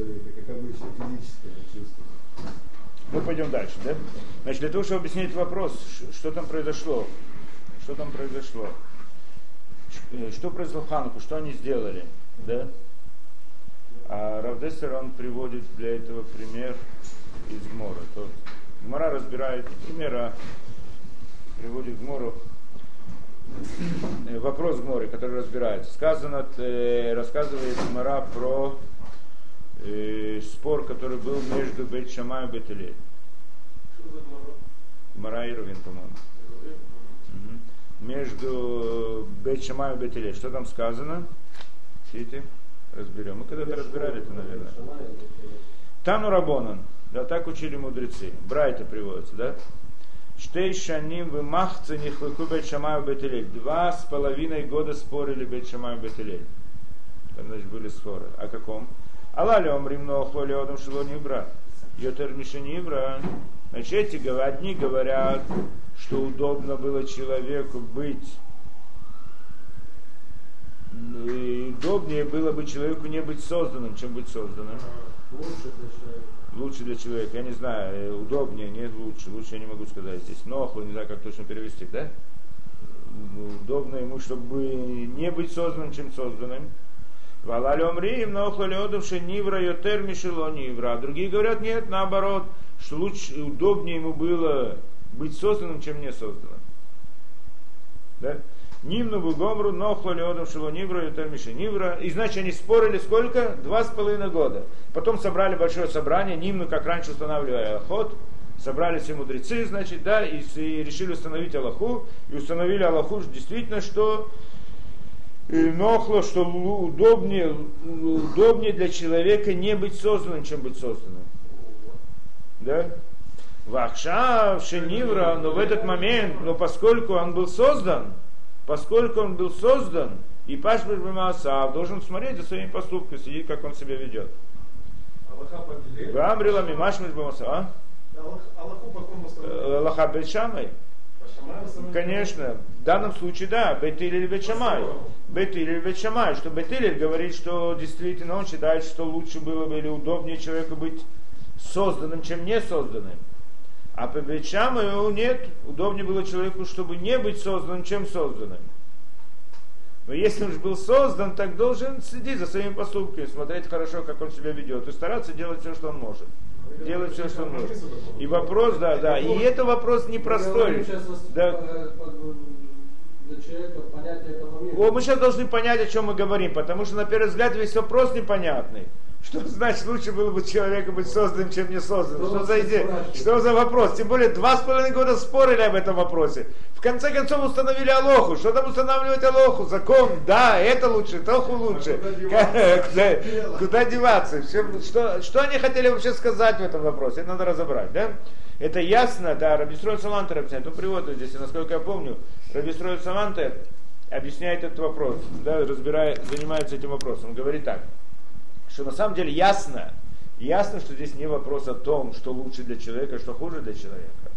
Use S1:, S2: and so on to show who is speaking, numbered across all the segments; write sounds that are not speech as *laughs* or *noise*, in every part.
S1: человека, как обычно, физическое чувство.
S2: Мы пойдем дальше, да? Значит, для того, чтобы объяснить вопрос, что там произошло, что там произошло, э, что произошло Хануку, что они сделали, да? А Равдессер, он приводит для этого пример из Гмора. То Гмора разбирает примера, приводит Гмору э, вопрос Гморы, который разбирается. Сказано, э, рассказывает Гмора про э, спор, который был между Бет Шамай и Бет Илель. Гмара и Рувин, по-моему. Угу. Между Бет Шамай и Бет Илель. Что там сказано? Видите? Разберем. Мы когда-то разбирали это, наверное. Тану Рабонан. Да, так учили мудрецы. Брайта приводится, да? Штей шаним в махце нихлыку бет шамаю бетелель. Два с половиной года спорили бет шамаю бетелель. Значит, были споры. О каком? Алали омрим нохло леодом шело нибра. Йотер мишенибра. Значит, эти одни говорят, что удобно было человеку быть и удобнее было бы человеку не быть созданным, чем быть созданным.
S1: Лучше для человека.
S2: Лучше для человека, я не знаю, э, удобнее, нет лучше, лучше я не могу сказать здесь. Нохло, не знаю, как точно перевести, да? Удобно ему, чтобы не быть созданным, чем созданным. Валалем Рим, нохло леодовши нивра йотер мишело нивра. Другие говорят, нет, наоборот, что лучше, удобнее ему было быть созданным, чем не созданным. Да? Нимну Бугомру, Нохло Леодом Шилонивра, Ютер Нивра. И значит они спорили сколько? Два с половиной года. Потом собрали большое собрание, Нимну, как раньше устанавливали Аллахот, собрали все мудрецы, значит, да, и, и решили установить Аллаху, и установили Аллаху действительно, что Нохло, что удобнее, удобнее для человека не быть созданным, чем быть созданным. Да? Вахшав, Шенивра, но в этот момент, но поскольку он был создан, поскольку он был создан, и Пашбаш Бамасав должен смотреть за своими поступками, следить, как он себя ведет. Гамрила Мимашмиш Бамасав. А?
S1: Аллаху по кому
S2: э, Аллаха Бельшамай. Конечно, в данном случае да, Бетиль или Бетшамай. Бетиль что Бетиль говорит, что действительно он считает, что лучше было бы или удобнее человеку быть созданным, чем не созданным. А по Бетшамаю нет, удобнее было человеку, чтобы не быть созданным, чем созданным. Но если он же был создан, так должен следить за своими поступками, смотреть хорошо, как он себя ведет, и стараться делать все, что он может. Делать все, что может. И вопрос, да, да. И это вопрос непростой. Да. О, мы сейчас должны понять, о чем мы говорим, потому что на первый взгляд весь вопрос непонятный. Что значит лучше было бы человеку быть созданным, чем не созданным? Что, за идея? Что за вопрос? Тем более два с половиной года спорили об этом вопросе. В конце концов установили Алоху. Что там устанавливать Алоху? Закон, да, это лучше, Тоху лучше. Куда, куда деваться? Что, что они хотели вообще сказать в этом вопросе? Это надо разобрать, да? Это ясно, да, Рабистрой Салантер объясняет, ну приводит здесь, насколько я помню, Рабистрой Салантер объясняет этот вопрос, да, разбирает, занимается этим вопросом. Он говорит так что на самом деле ясно, ясно, что здесь не вопрос о том, что лучше для человека, что хуже для человека.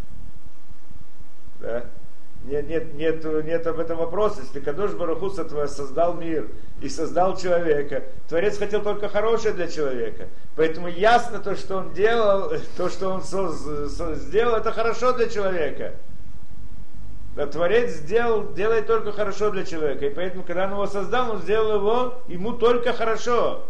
S2: Да? Нет, нет, нет, нет об этом вопроса. Если Кадош Барахуса создал мир и создал человека, Творец хотел только хорошее для человека. Поэтому ясно то, что он делал, *laughs* то, что он соз, соз, сделал, это хорошо для человека. Да, Творец сделал, делает только хорошо для человека. И поэтому, когда он его создал, он сделал его ему только хорошо.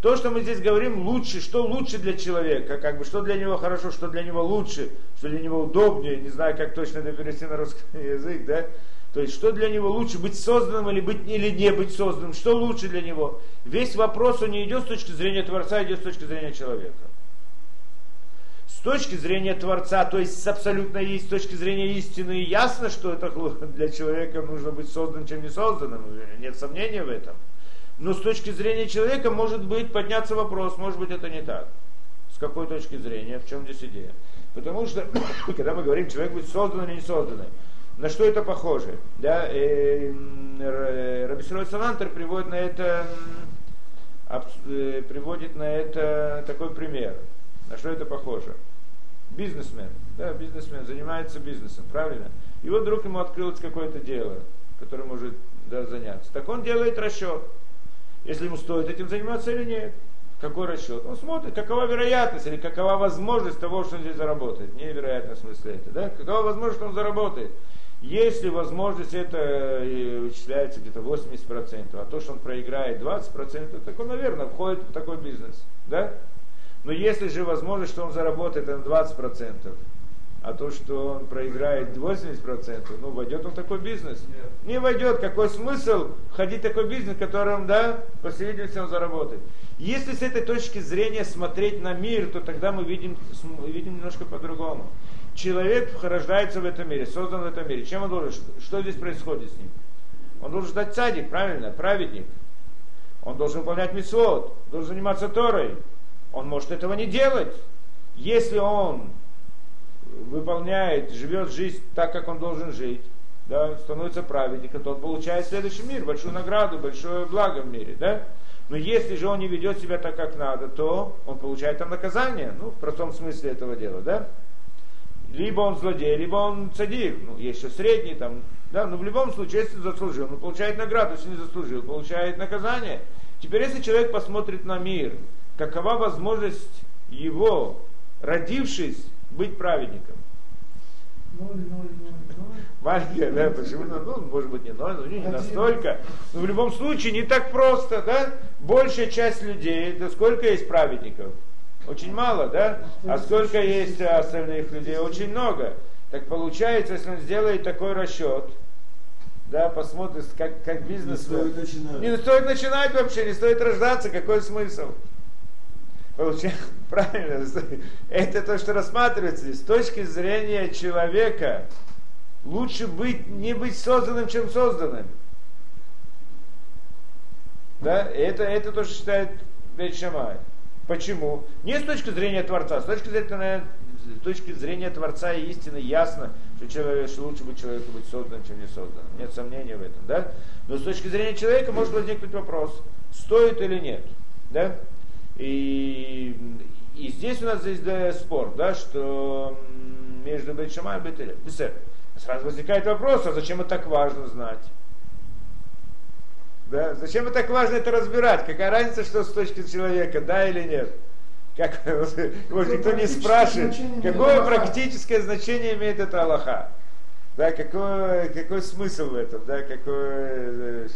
S2: То, что мы здесь говорим, лучше, что лучше для человека, как бы, что для него хорошо, что для него лучше, что для него удобнее, не знаю, как точно это перевести на русский язык, да, то есть, что для него лучше, быть созданным или, быть, или не быть созданным, что лучше для него. Весь вопрос, он не идет с точки зрения Творца, а идет с точки зрения человека. С точки зрения Творца, то есть с абсолютно есть, с точки зрения истины, ясно, что это *laughs* для человека нужно быть созданным, чем не созданным, нет сомнения в этом. Но с точки зрения человека может быть подняться вопрос, может быть это не так. С какой точки зрения, в чем здесь идея? Потому что, *coughs* когда мы говорим, человек будет создан или не создан, на что это похоже? Да, э, Рабисрой Салантер приводит на это э, приводит на это такой пример. На что это похоже? Бизнесмен, да, бизнесмен занимается бизнесом, правильно? И вот вдруг ему открылось какое-то дело, которое может да, заняться. Так он делает расчет если ему стоит этим заниматься или нет. Какой расчет? Он смотрит, какова вероятность или какова возможность того, что он здесь заработает. Не вероятность в смысле это, да? Какова возможность, что он заработает. Если возможность это э, вычисляется где-то 80%, а то, что он проиграет 20%, так он, наверное, входит в такой бизнес. Да? Но если же возможность, что он заработает на 20%, а то, что он проиграет 80%, ну, войдет он в такой бизнес? Нет. Не войдет. Какой смысл входить в такой бизнес, в котором, да, по всей видимости, он заработает? Если с этой точки зрения смотреть на мир, то тогда мы видим, видим немножко по-другому. Человек рождается в этом мире, создан в этом мире. Чем он должен? Что здесь происходит с ним? Он должен стать цадик, правильно, праведник. Он должен выполнять митцвот, должен заниматься Торой. Он может этого не делать. Если он выполняет, живет жизнь так, как он должен жить, да, становится праведником, то он получает следующий мир, большую награду, большое благо в мире. Да? Но если же он не ведет себя так, как надо, то он получает там наказание, ну, в простом смысле этого дела, да? Либо он злодей, либо он цадик, ну, есть еще средний там, да, но в любом случае, если заслужил, он получает награду, если не заслужил, получает наказание. Теперь, если человек посмотрит на мир, какова возможность его, родившись, быть праведником? Маленькая, да, почему? Ну, может быть, не ноль, но не настолько. Но в любом случае не так просто, да? Большая часть людей, да сколько есть праведников? Очень мало, да? А сколько есть остальных людей? Очень много. Так получается, если он сделает такой расчет, да, посмотрит, как, как бизнес...
S1: Не стоит начинать.
S2: Не стоит начинать вообще, не стоит рождаться, какой смысл? Получается, *laughs* правильно, это то, что рассматривается с точки зрения человека. Лучше быть, не быть созданным, чем созданным. Да, это, это то, что считает Бейт Шамай. Почему? Не с точки зрения Творца, с точки зрения, с точки зрения Творца и истины ясно, что, человек, что лучше быть человеку быть созданным, чем не созданным. Нет сомнения в этом. Да? Но с точки зрения человека может возникнуть вопрос, стоит или нет. Да? И, и здесь у нас здесь да, спор, да, что между Бетшама и Бетелем. Сразу возникает вопрос, а зачем это так важно знать? Да? Зачем это так важно это разбирать? Какая разница, что с точки человека, да или нет? Как, *laughs* может, никто не спрашивает, какое практическое значение имеет это Аллаха? Да, какой, какой смысл в этом? Да, какой,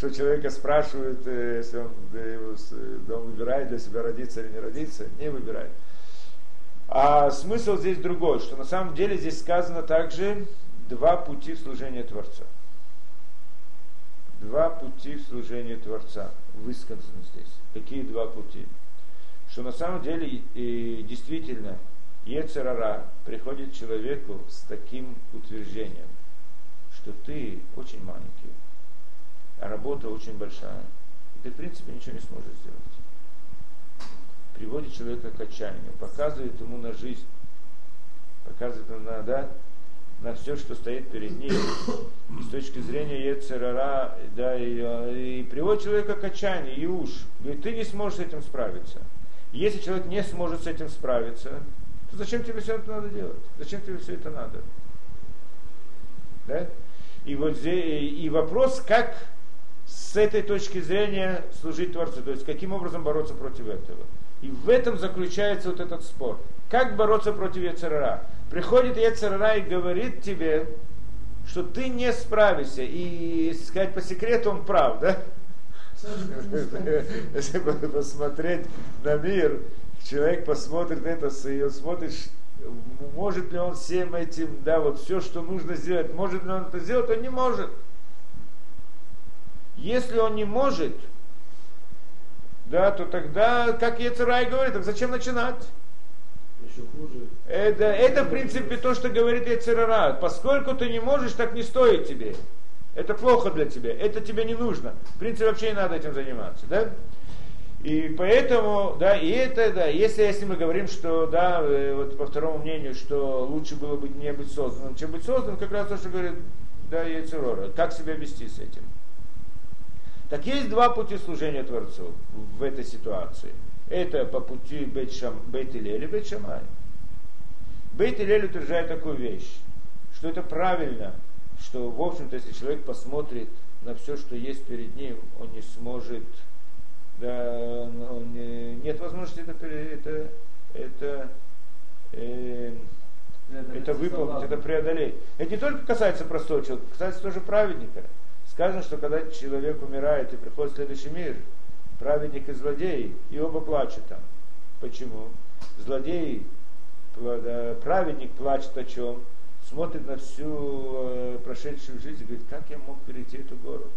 S2: что человека спрашивают, э, если он, да, он выбирает для себя родиться или не родиться, не выбирает. А смысл здесь другой, что на самом деле здесь сказано также два пути в служении Творца. Два пути в служении Творца высказаны здесь. Какие два пути? Что на самом деле и действительно Ецерара приходит человеку с таким утверждением, что ты очень маленький, работа очень большая. И ты, в принципе, ничего не сможешь сделать. Приводит человека к отчаянию, показывает ему на жизнь, показывает на, да, на все, что стоит перед ним. И с точки зрения Ецерара, да, и, и приводит человека к отчаянию, и уж. Говорит, ты не сможешь с этим справиться. Если человек не сможет с этим справиться, то зачем тебе все это надо делать? Зачем тебе все это надо? Да? И вот здесь, и вопрос, как с этой точки зрения служить Творцу, то есть каким образом бороться против этого. И в этом заключается вот этот спор. Как бороться против Ецерара? Приходит Ецерара и говорит тебе, что ты не справишься. И сказать по секрету, он прав, да? *laughs* Если посмотреть на мир, человек посмотрит это, и он смотрит, может ли он всем этим, да, вот все, что нужно сделать, может ли он это сделать, он не может. Если он не может, да, то тогда, как Ецерай говорит, так зачем начинать?
S1: Еще хуже.
S2: Это, это, в принципе, то, что говорит Ецерара. Поскольку ты не можешь, так не стоит тебе. Это плохо для тебя. Это тебе не нужно. В принципе, вообще не надо этим заниматься. Да? И поэтому, да, и это, да, если, если мы говорим, что, да, э, вот по второму мнению, что лучше было бы не быть созданным, чем быть созданным, как раз то, что говорит, да, Ецерора. Как себя вести с этим? Так есть два пути служения Творцу в этой ситуации. Это по пути Бейт, Шам, Бейт Илель и Бейт Шамай. Бейт Илель утверждает такую вещь, что это правильно, что, в общем-то, если человек посмотрит на все, что есть перед ним, он не сможет да, он, нет возможности это, это, это, э, это выполнить, это преодолеть. Это не только касается простого человека, касается тоже праведника. Сказано, что когда человек умирает и приходит в следующий мир, праведник и злодей, и оба плачут там. Почему? Злодей, праведник плачет о чем? Смотрит на всю э, прошедшую жизнь и говорит, как я мог перейти эту гору?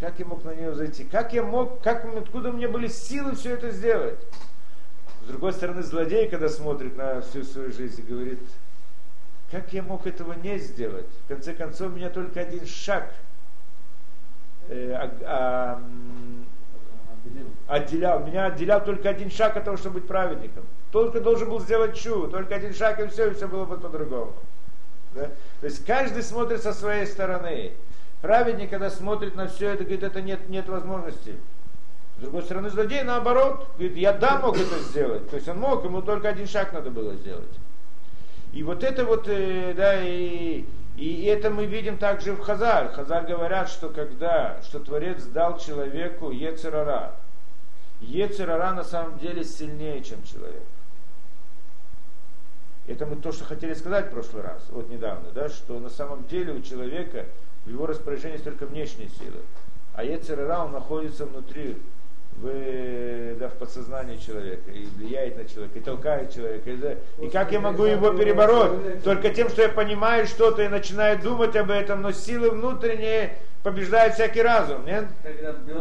S2: Как я мог на нее зайти? Как я мог, как, откуда у меня были силы все это сделать? С другой стороны, злодей, когда смотрит на всю свою жизнь, говорит, как я мог этого не сделать? В конце концов, меня только один шаг э, а, а, отделял. Меня отделял только один шаг от того, чтобы быть праведником. Только должен был сделать чу, только один шаг и все, и все было бы по-другому. Да? То есть каждый смотрит со своей стороны. Праведник, когда смотрит на все это, говорит, это нет, нет возможности. С другой стороны, злодей наоборот, говорит, я да мог это сделать. То есть он мог, ему только один шаг надо было сделать. И вот это вот, э, да, и, и это мы видим также в Хазаль. Хазаль говорят, что когда, что Творец дал человеку Ецерара. Ецерара на самом деле сильнее, чем человек. Это мы то, что хотели сказать в прошлый раз, вот недавно, да, что на самом деле у человека в его распоряжении есть только внешние силы. А Ецерара, он находится внутри, в, да, в подсознании человека, и влияет на человека, и толкает человека. И, да, и как я могу его перебороть? Только тем, что я понимаю что-то и начинаю думать об этом, но силы внутренние побеждают всякий разум, нет?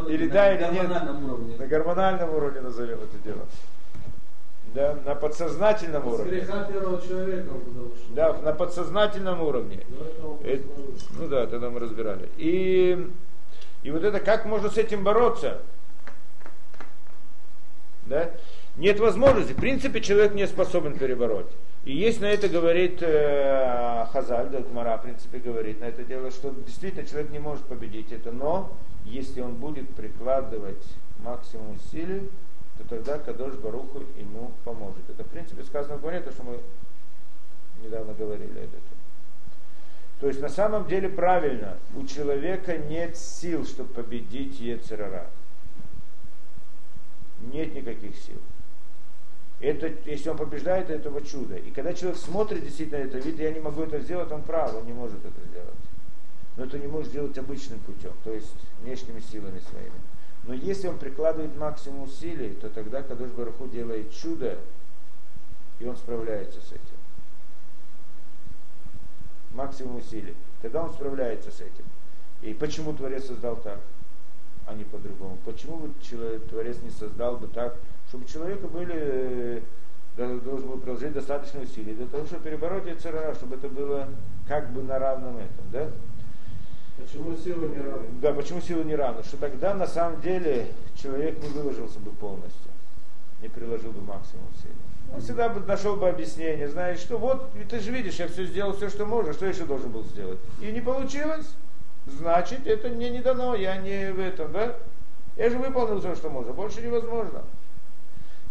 S2: Или да, или нет? На гормональном уровне назовем это дело. Да, на подсознательном уровне. Да, на подсознательном уровне. Это, ну да, тогда мы разбирали. И, и вот это, как можно с этим бороться? Да? Нет возможности. В принципе, человек не способен перебороть. И есть на это говорит э, Хазаль, да, Гмара, в принципе, говорит на это дело, что действительно человек не может победить это, но если он будет прикладывать максимум усилий, то тогда Кадош Баруху ему поможет. Это, в принципе, сказано в Гмаре, то, что мы недавно говорили об этом. То есть на самом деле правильно, у человека нет сил, чтобы победить Ецерара. Нет никаких сил. Это, если он побеждает, это его чудо. И когда человек смотрит действительно это, видит, я не могу это сделать, он прав, он не может это сделать. Но это не может сделать обычным путем, то есть внешними силами своими. Но если он прикладывает максимум усилий, то тогда Кадош Баруху делает чудо, и он справляется с этим. Максимум усилий. Тогда он справляется с этим. И почему Творец создал так, а не по-другому? Почему бы человек, Творец не создал бы так, чтобы у человека были, э, должен был приложить достаточно усилий для того, чтобы перебороть Яцерара, чтобы это было как бы на равном этом, да?
S1: Почему сила не равна?
S2: Да, почему сила не равна? Что тогда на самом деле человек не выложился бы полностью, не приложил бы максимум усилий. Он всегда бы нашел бы объяснение, знаешь, что вот ты же видишь, я все сделал, все, что можно, что еще должен был сделать. И не получилось, значит, это мне не дано, я не в этом, да? Я же выполнил все, что можно, больше невозможно.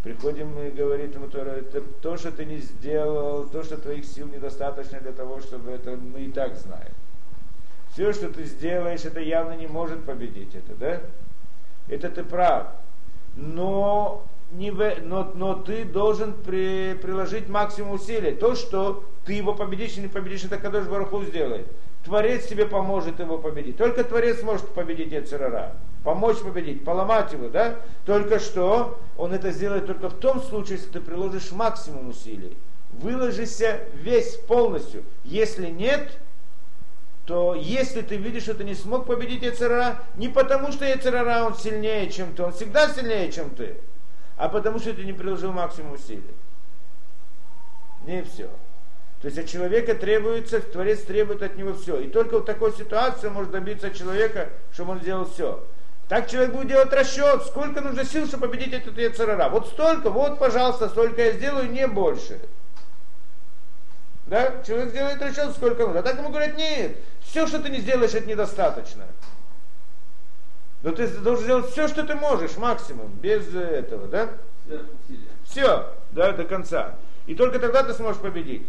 S2: Приходим и говорит ему, то, что ты не сделал, то, что твоих сил недостаточно для того, чтобы это мы и так знаем. Все, что ты сделаешь, это явно не может победить это, да? Это ты прав. Но, не в, но, но ты должен при, приложить максимум усилий. То, что ты его победишь или не победишь, это Кадош Бараху сделает. Творец тебе поможет его победить. Только Творец может победить Эцерара. Помочь победить, поломать его, да? Только что он это сделает только в том случае, если ты приложишь максимум усилий. Выложишься весь полностью. Если нет, то если ты видишь, что ты не смог победить Яцерара, не потому что Яцерара он сильнее, чем ты, он всегда сильнее, чем ты, а потому что ты не приложил максимум усилий. Не все. То есть от человека требуется, Творец требует от него все. И только в такой ситуации может добиться человека, чтобы он сделал все. Так человек будет делать расчет, сколько нужно сил, чтобы победить этот Яцерара. Вот столько, вот, пожалуйста, столько я сделаю, не больше. Да? Человек сделает расчет, сколько нужно. А так ему говорят, нет, все, что ты не сделаешь, это недостаточно. Но ты должен сделать все, что ты можешь, максимум, без этого, да? Все, да, до конца. И только тогда ты сможешь победить.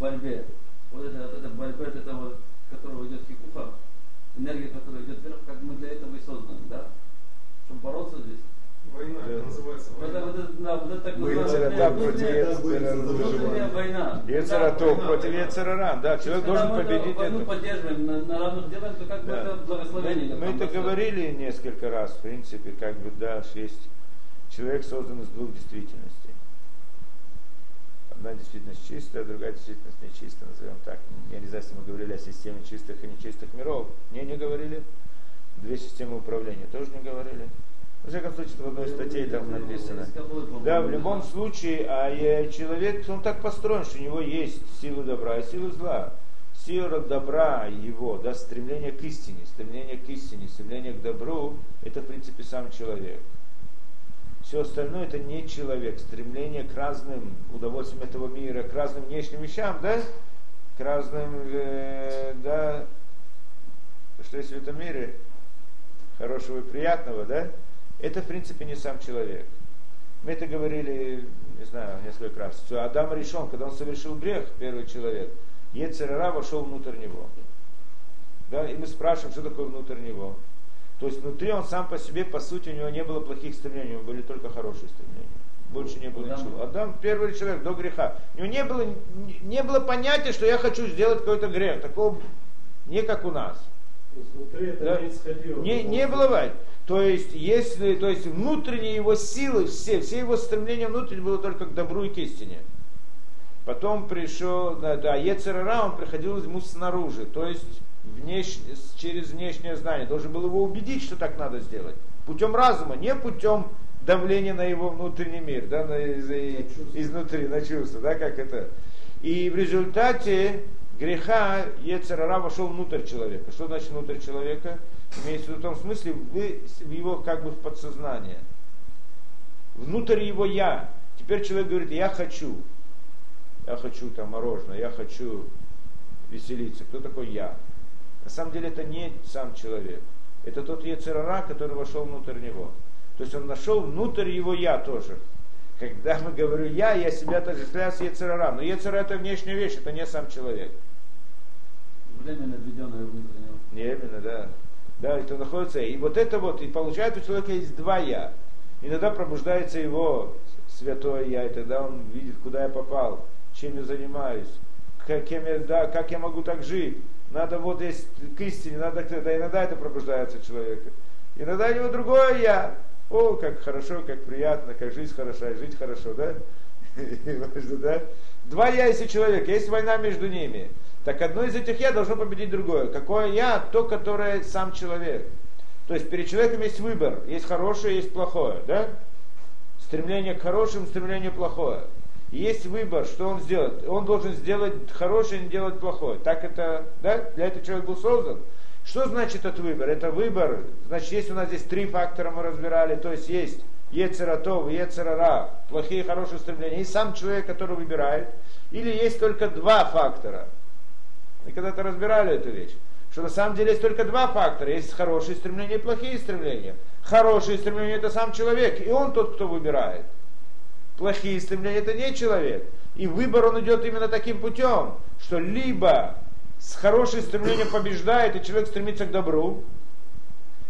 S2: борьбе.
S3: Вот это, вот эта борьба, это того, которого идет хикуха, энергия, которая идет вверх, как мы для этого и созданы, да? Чтобы бороться здесь. Война, это называется война. Вот, это
S2: да, вот
S3: это
S2: так
S3: называется.
S2: Внутренняя
S1: война.
S2: Яцератов
S1: против
S2: Яцерара, да, человек должен победить это.
S3: мы поддерживаем, на, на равных делаем, то как бы это благословение.
S2: Ну,
S3: мы,
S2: это говорили несколько раз, в принципе, как бы, да, есть человек создан из двух действительностей. Одна действительность чистая, другая действительность нечистая, назовем так. Я не знаю, если мы говорили о системе чистых и нечистых миров. Не, не говорили. Две системы управления тоже не говорили. Во всяком случае, в одной статье там написано. Да, в любом случае, а э, человек, он так построен, что у него есть сила добра и сила зла. Сила добра его, да, стремление к истине, стремление к истине, стремление к добру, это в принципе сам человек. Все остальное это не человек, стремление к разным удовольствиям этого мира, к разным внешним вещам, да, к разным, э, да, что есть в этом мире хорошего и приятного, да, это в принципе не сам человек. Мы это говорили, не знаю, несколько раз. Что Адам решен, когда он совершил грех, первый человек, Ецерара вошел внутрь него. Да, и мы спрашиваем, что такое внутрь него. То есть внутри он сам по себе, по сути, у него не было плохих стремлений, у него были только хорошие стремления. Больше не было
S3: Адам-
S2: ничего. Адам первый человек до греха. У него не было, не- было понятия, что я хочу сделать какой-то грех. Такого не как у нас.
S1: То есть Внутри это
S2: Да.
S1: не исходило.
S2: Не, не было бывает. То есть, если, то есть внутренние его силы, все, все его стремления внутренние было только к добру и к истине. Потом пришел, да, да Ецерара, он приходил ему снаружи, то есть внеш, через внешнее знание. Должен был его убедить, что так надо сделать. Путем разума, не путем давления на его внутренний мир, да, на, из,
S1: чувства.
S2: изнутри, на чувства, да, как это. И в результате греха Ецерара вошел внутрь человека. Что значит внутрь человека? Имеется в виду в том смысле, вы в его как бы в подсознание. Внутрь его я. Теперь человек говорит, я хочу. Я хочу там мороженое, я хочу веселиться. Кто такой я? На самом деле это не сам человек. Это тот Ецерара, который вошел внутрь него. То есть он нашел внутрь его я тоже. Когда мы говорю я, я себя отождествляю с Ецерара. Но Ецера это внешняя вещь, это не сам человек.
S3: Временно введенное внутреннего.
S2: Не именно, да. Да, это находится. И вот это вот, и получается у человека есть два я. Иногда пробуждается его святое я, и тогда он видит, куда я попал, чем я занимаюсь, как, кем я, да, как я могу так жить. Надо вот есть к истине, надо да, иногда это пробуждается человека. Иногда у него другое я. О, как хорошо, как приятно, как жизнь хороша, жить хорошо, да? *laughs* Два я есть у человека, есть война между ними. Так одно из этих я должно победить другое. Какое я? То, которое сам человек. То есть перед человеком есть выбор. Есть хорошее, есть плохое. Да? Стремление к хорошему, стремление к плохое. Есть выбор, что он сделает. Он должен сделать хорошее, не делать плохое. Так это, да? Для этого человек был создан. Что значит этот выбор? Это выбор, значит, есть у нас здесь три фактора мы разбирали, то есть есть Ецератов, Ецерара, плохие и хорошие стремления, и сам человек, который выбирает, или есть только два фактора. Мы когда-то разбирали эту вещь, что на самом деле есть только два фактора, есть хорошие стремления и плохие стремления. Хорошие стремления это сам человек, и он тот, кто выбирает. Плохие стремления это не человек. И выбор он идет именно таким путем, что либо с хорошим стремлением побеждает, и человек стремится к добру,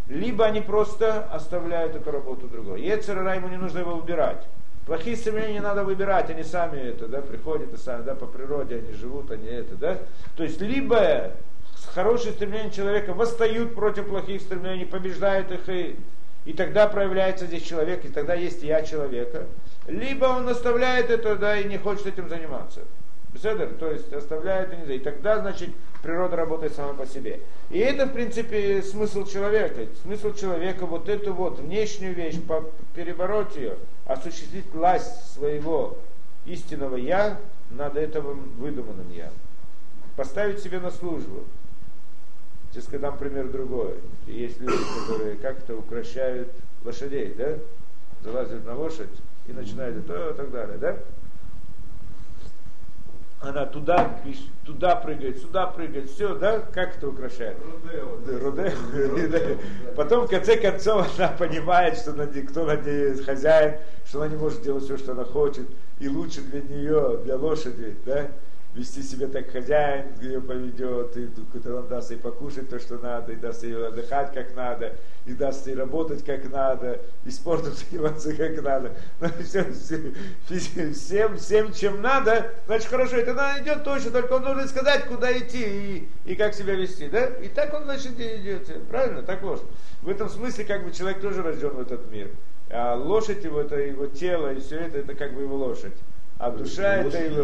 S2: либо они просто оставляют эту работу другой. Ецерара ему не нужно его выбирать. Плохие стремления не надо выбирать, они сами это, да, приходят и сами, да, по природе они живут, они это, да. То есть либо хорошие стремления человека восстают против плохих стремлений, побеждают их и, и тогда проявляется здесь человек, и тогда есть я человека. Либо он оставляет это, да, и не хочет этим заниматься. Беседер, то есть оставляет и не знаю. И тогда, значит, природа работает сама по себе. И это, в принципе, смысл человека. Смысл человека вот эту вот внешнюю вещь, перебороть ее, осуществить власть своего истинного я над этим выдуманным я. Поставить себе на службу. Сейчас дам пример другой. Есть люди, которые как-то укращают лошадей, да? Залазят на лошадь и начинают то и так далее, да? Она туда, туда прыгает, сюда прыгает, все, да? Как это украшает? Руде. *laughs* Да. Потом, в конце концов, *laughs* она понимает, что над ней- кто над ней хозяин, что она не может делать все, что она хочет, и лучше для нее, для лошади, да? Вести себя так хозяин, ее поведет, и какой-то он даст ей покушать то, что надо, и даст ей отдыхать как надо, и даст ей работать как надо, и спортом *laughs* заниматься как надо. Ну, все, все, всем, всем, чем надо, значит хорошо, это она идет точно, только он должен сказать, куда идти и, и как себя вести, да? И так он, значит, идет. Правильно? Так ложь. В этом смысле, как бы человек тоже рожден в этот мир. А лошадь его, это его тело, и все это, это как бы его лошадь. А душа это его...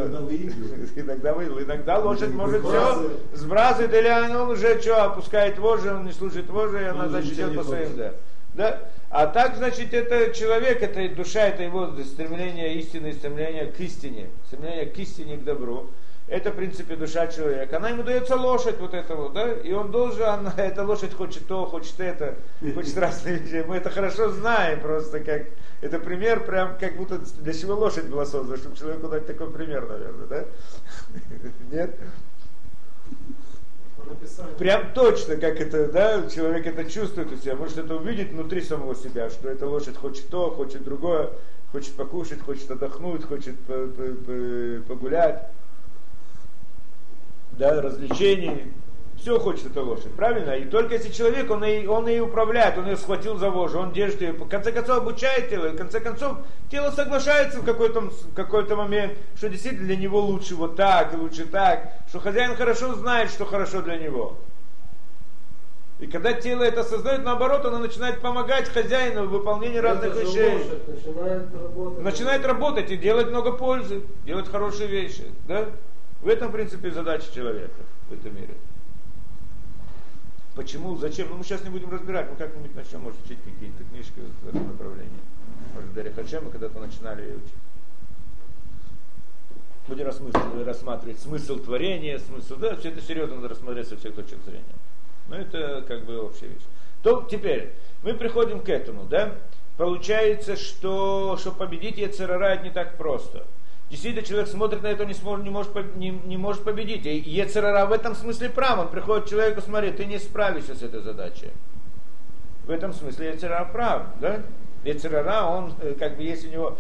S2: Иногда выигрывает. Иногда лошадь может все сбрасывает, или он уже что, опускает вожжи, он не слушает вожжи, и она, значит, идет по своим, да. да. А так, значит, это человек, это душа, это его стремление истины, стремление к истине, стремление к истине, к добру. Это, в принципе, душа человека. Она ему дается лошадь вот это вот, да, и он должен, она, *laughs* эта лошадь хочет то, хочет это, хочет разные вещи. Мы это хорошо знаем просто, как, это пример, прям как будто для чего лошадь была создана, чтобы человеку дать такой пример, наверное, да? *laughs* Нет? Прям точно, как это, да, человек это чувствует у себя, может это увидеть внутри самого себя, что эта лошадь хочет то, хочет другое, хочет покушать, хочет отдохнуть, хочет погулять да, развлечений, все хочет эта лошадь, правильно? И только если человек, он и, он и управляет, он ее схватил за вожжу, он держит ее, в конце концов обучает тело, и в конце концов тело соглашается в какой-то, в какой-то момент, что действительно для него лучше вот так, и лучше так, что хозяин хорошо знает, что хорошо для него. И когда тело это осознает, наоборот, оно начинает помогать хозяину в выполнении это разных вещей.
S1: начинает работать.
S2: Начинает работать и делать много пользы, делать хорошие вещи. Да? В этом, в принципе, задача человека в этом мире. Почему, зачем? Ну, мы сейчас не будем разбирать, мы как-нибудь начнем, может, учить какие-то книжки в этом направлении. Может, Дарья Хачем, мы когда-то начинали учить. Будем рассматривать смысл творения, смысл, да, все это серьезно надо рассмотреть со всех точек зрения. Но это как бы общая вещь. То теперь мы приходим к этому, да? Получается, что, что победить Ецерара это не так просто. Действительно, человек смотрит на это, не, сможет, не, может, не, не может победить. И Ецерара в этом смысле прав. Он приходит к человеку, смотри, ты не справишься с этой задачей. В этом смысле Ецерара прав, да? Ецерара, он, э, как бы, есть у него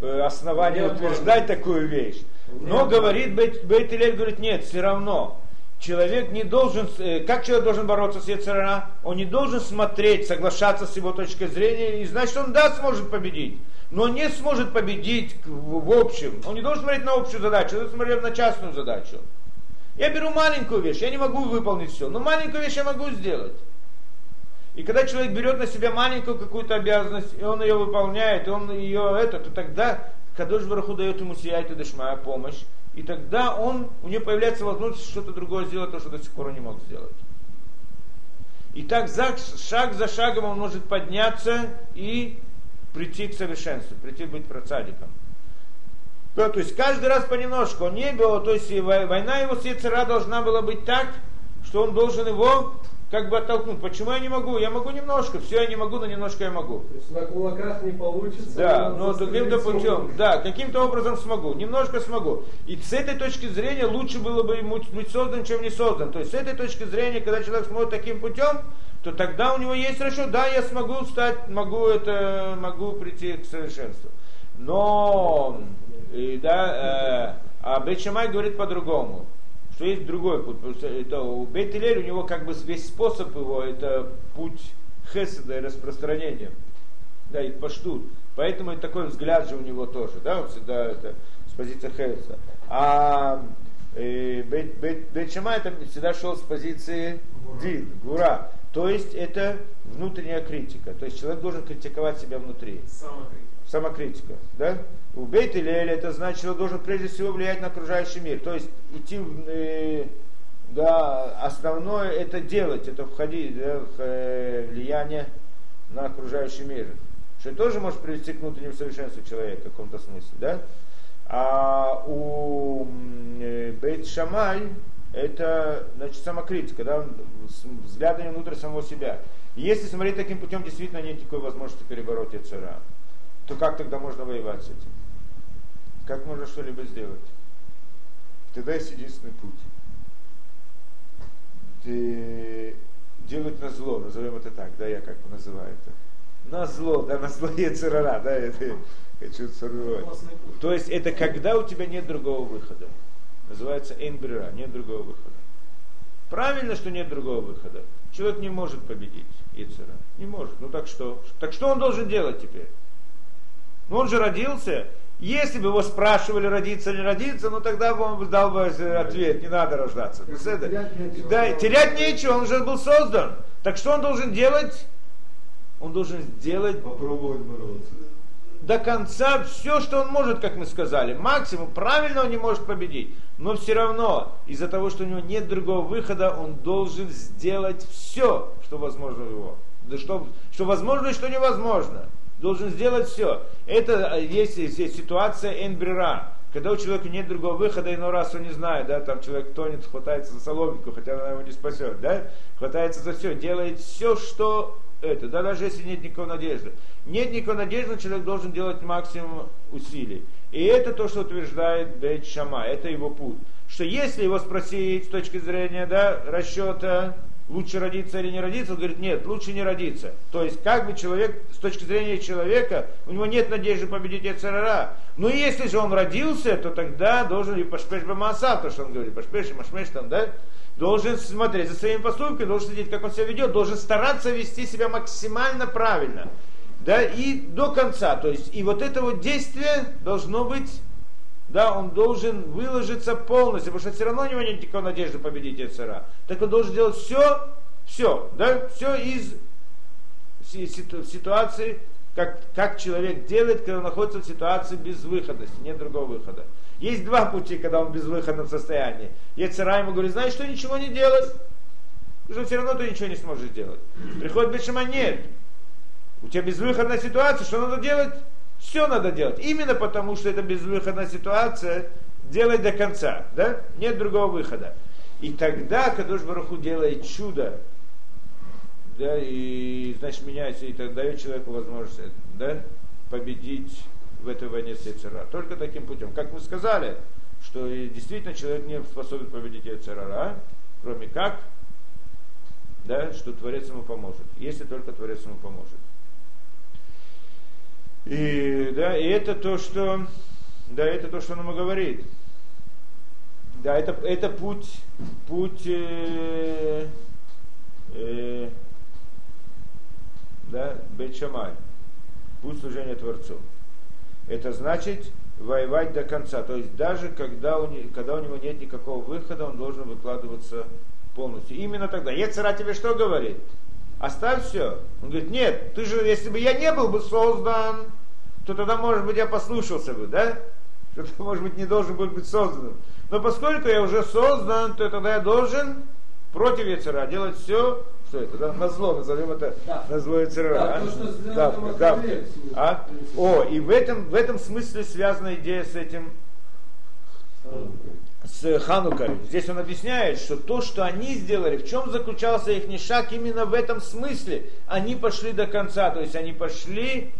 S2: э, основание утверждать такую вещь. Но говорит, Бейт, Бейт говорит, нет, все равно. Человек не должен, э, как человек должен бороться с Ецерара? Он не должен смотреть, соглашаться с его точкой зрения, и значит, он да, сможет победить но не сможет победить в, общем. Он не должен смотреть на общую задачу, он должен смотреть на частную задачу. Я беру маленькую вещь, я не могу выполнить все, но маленькую вещь я могу сделать. И когда человек берет на себя маленькую какую-то обязанность, и он ее выполняет, и он ее это, то тогда Кадош Бараху дает ему сияйт и дешмая помощь, и тогда он, у него появляется возможность что-то другое сделать, то, что до сих пор он не мог сделать. И так шаг за шагом он может подняться и прийти к совершенству, прийти быть процадиком. Да, то есть каждый раз понемножку. Он не был, то есть война его с должна была быть так, что он должен его как бы оттолкнуть. Почему я не могу? Я могу немножко, все я не могу, но немножко я могу.
S1: То есть на кулаках не получится.
S2: Да, но каким-то путем, да, каким-то образом смогу, немножко смогу. И с этой точки зрения лучше было бы ему быть создан, чем не создан. То есть с этой точки зрения, когда человек смотрит таким путем, то тогда у него есть расчет, да, я смогу стать, могу это, могу прийти к совершенству. Но, и, да, э, а Бейт говорит по-другому, что есть другой путь. Это, у Бейт у него как бы весь способ его, это путь хеседа и распространения. Да, и паштут. Поэтому и такой взгляд же у него тоже, да, он всегда это с позиции хеседа. А э, Бейт, Бейт, Бейт это всегда шел с позиции дин, гура. То есть это внутренняя критика. То есть человек должен критиковать себя внутри.
S1: Самокритика.
S2: Самокритика. Да? У Бейт или это значит, он должен прежде всего влиять на окружающий мир. То есть идти э, да, основное это делать, это входить да, в э, влияние на окружающий мир. Что тоже может привести к внутреннему совершенству человека в каком-то смысле. Да? А у э, Бейт Шамай это значит самокритика, да, взглядами внутрь самого себя. И если смотреть таким путем, действительно нет никакой возможности перебороть Яцера, то как тогда можно воевать с этим? Как можно что-либо сделать? Тогда есть единственный путь. Ты делать на зло, назовем это так, да, я как бы называю это. На зло, да, на зло Яцерара, да, это хочу сформировать. То есть это когда у тебя нет другого выхода. называется энбрера, нет другого выхода. Правильно, что нет другого выхода. Человек не может победить Ицера. Не может. Ну так что? Так что он должен делать теперь? Ну он же родился. Если бы его спрашивали, родиться или не родиться, ну тогда бы он дал бы ответ, не надо рождаться.
S1: Терять нечего.
S2: Да, терять нечего, он уже был создан. Так что он должен делать? Он должен сделать
S4: Попробовать бороться.
S2: до конца все, что он может, как мы сказали. Максимум, правильно он не может победить. Но все равно, из-за того, что у него нет другого выхода, он должен сделать все, что возможно у него. Да что, что возможно и что невозможно. Должен сделать все. Это э, есть, есть, есть ситуация энбрера. Когда у человека нет другого выхода, иной раз он не знает, да, там человек тонет, хватается за соломинку, хотя она его не спасет, да, хватается за все, делает все, что это, да, даже если нет никакой надежды. Нет никакой надежды, человек должен делать максимум усилий. И это то, что утверждает Бейт Шама, это его путь. Что если его спросить с точки зрения да, расчета, лучше родиться или не родиться, он говорит, нет, лучше не родиться. То есть, как бы человек, с точки зрения человека, у него нет надежды победить Яцерара. Но если же он родился, то тогда должен и пашпеш бамаса, то, что он говорит, пашпеш и машмеш там, да, должен смотреть за своими поступками, должен следить, как он себя ведет, должен стараться вести себя максимально правильно. Да, и до конца. То есть, и вот это вот действие должно быть да, он должен выложиться полностью, потому что все равно у него нет никакой надежды победить Яцера. Так он должен делать все, все, да, все из си- ситу- ситуации, как, как человек делает, когда он находится в ситуации безвыходности, нет другого выхода. Есть два пути, когда он в безвыходном состоянии. Яцера ему говорит, знаешь что, ничего не делай, потому что все равно ты ничего не сможешь сделать. Приходит Бешама, нет, у тебя безвыходная ситуация, что надо делать? Все надо делать. Именно потому, что это безвыходная ситуация, делай до конца. Да? Нет другого выхода. И тогда Кадош Бараху делает чудо, да, и, значит, меняется, и тогда дает человеку возможность да, победить в этой войне с Яцера. Только таким путем. Как мы сказали, что действительно человек не способен победить Яцерара, кроме как, да, что Творец ему поможет. Если только Творец ему поможет. И, да, и это то, что, да, это то, что он ему говорит. Да, это, это путь, путь, э, э, да, Бетшамай, путь служения Творцу. Это значит воевать до конца. То есть даже когда у, не, когда у него нет никакого выхода, он должен выкладываться полностью. Именно тогда. Ецера тебе что говорит? Оставь все. Он говорит, нет, ты же, если бы я не был бы создан, то тогда, может быть, я послушался бы, да? Что ты, может быть, не должен был быть созданным. Но поскольку я уже создан, то тогда я должен против Яцера делать все, что это, да, на зло, назовем это,
S1: Да.
S2: на зло Яцера.
S1: Да,
S2: а?
S1: то, что сделано
S2: Да,
S1: там
S2: да.
S1: Маккабеев.
S2: А? О, и в этом, в этом смысле связана идея с этим, с Ханукой. Здесь он объясняет, что то, что они сделали, в чем заключался их шаг, именно в этом смысле. Они пошли до конца, то есть они пошли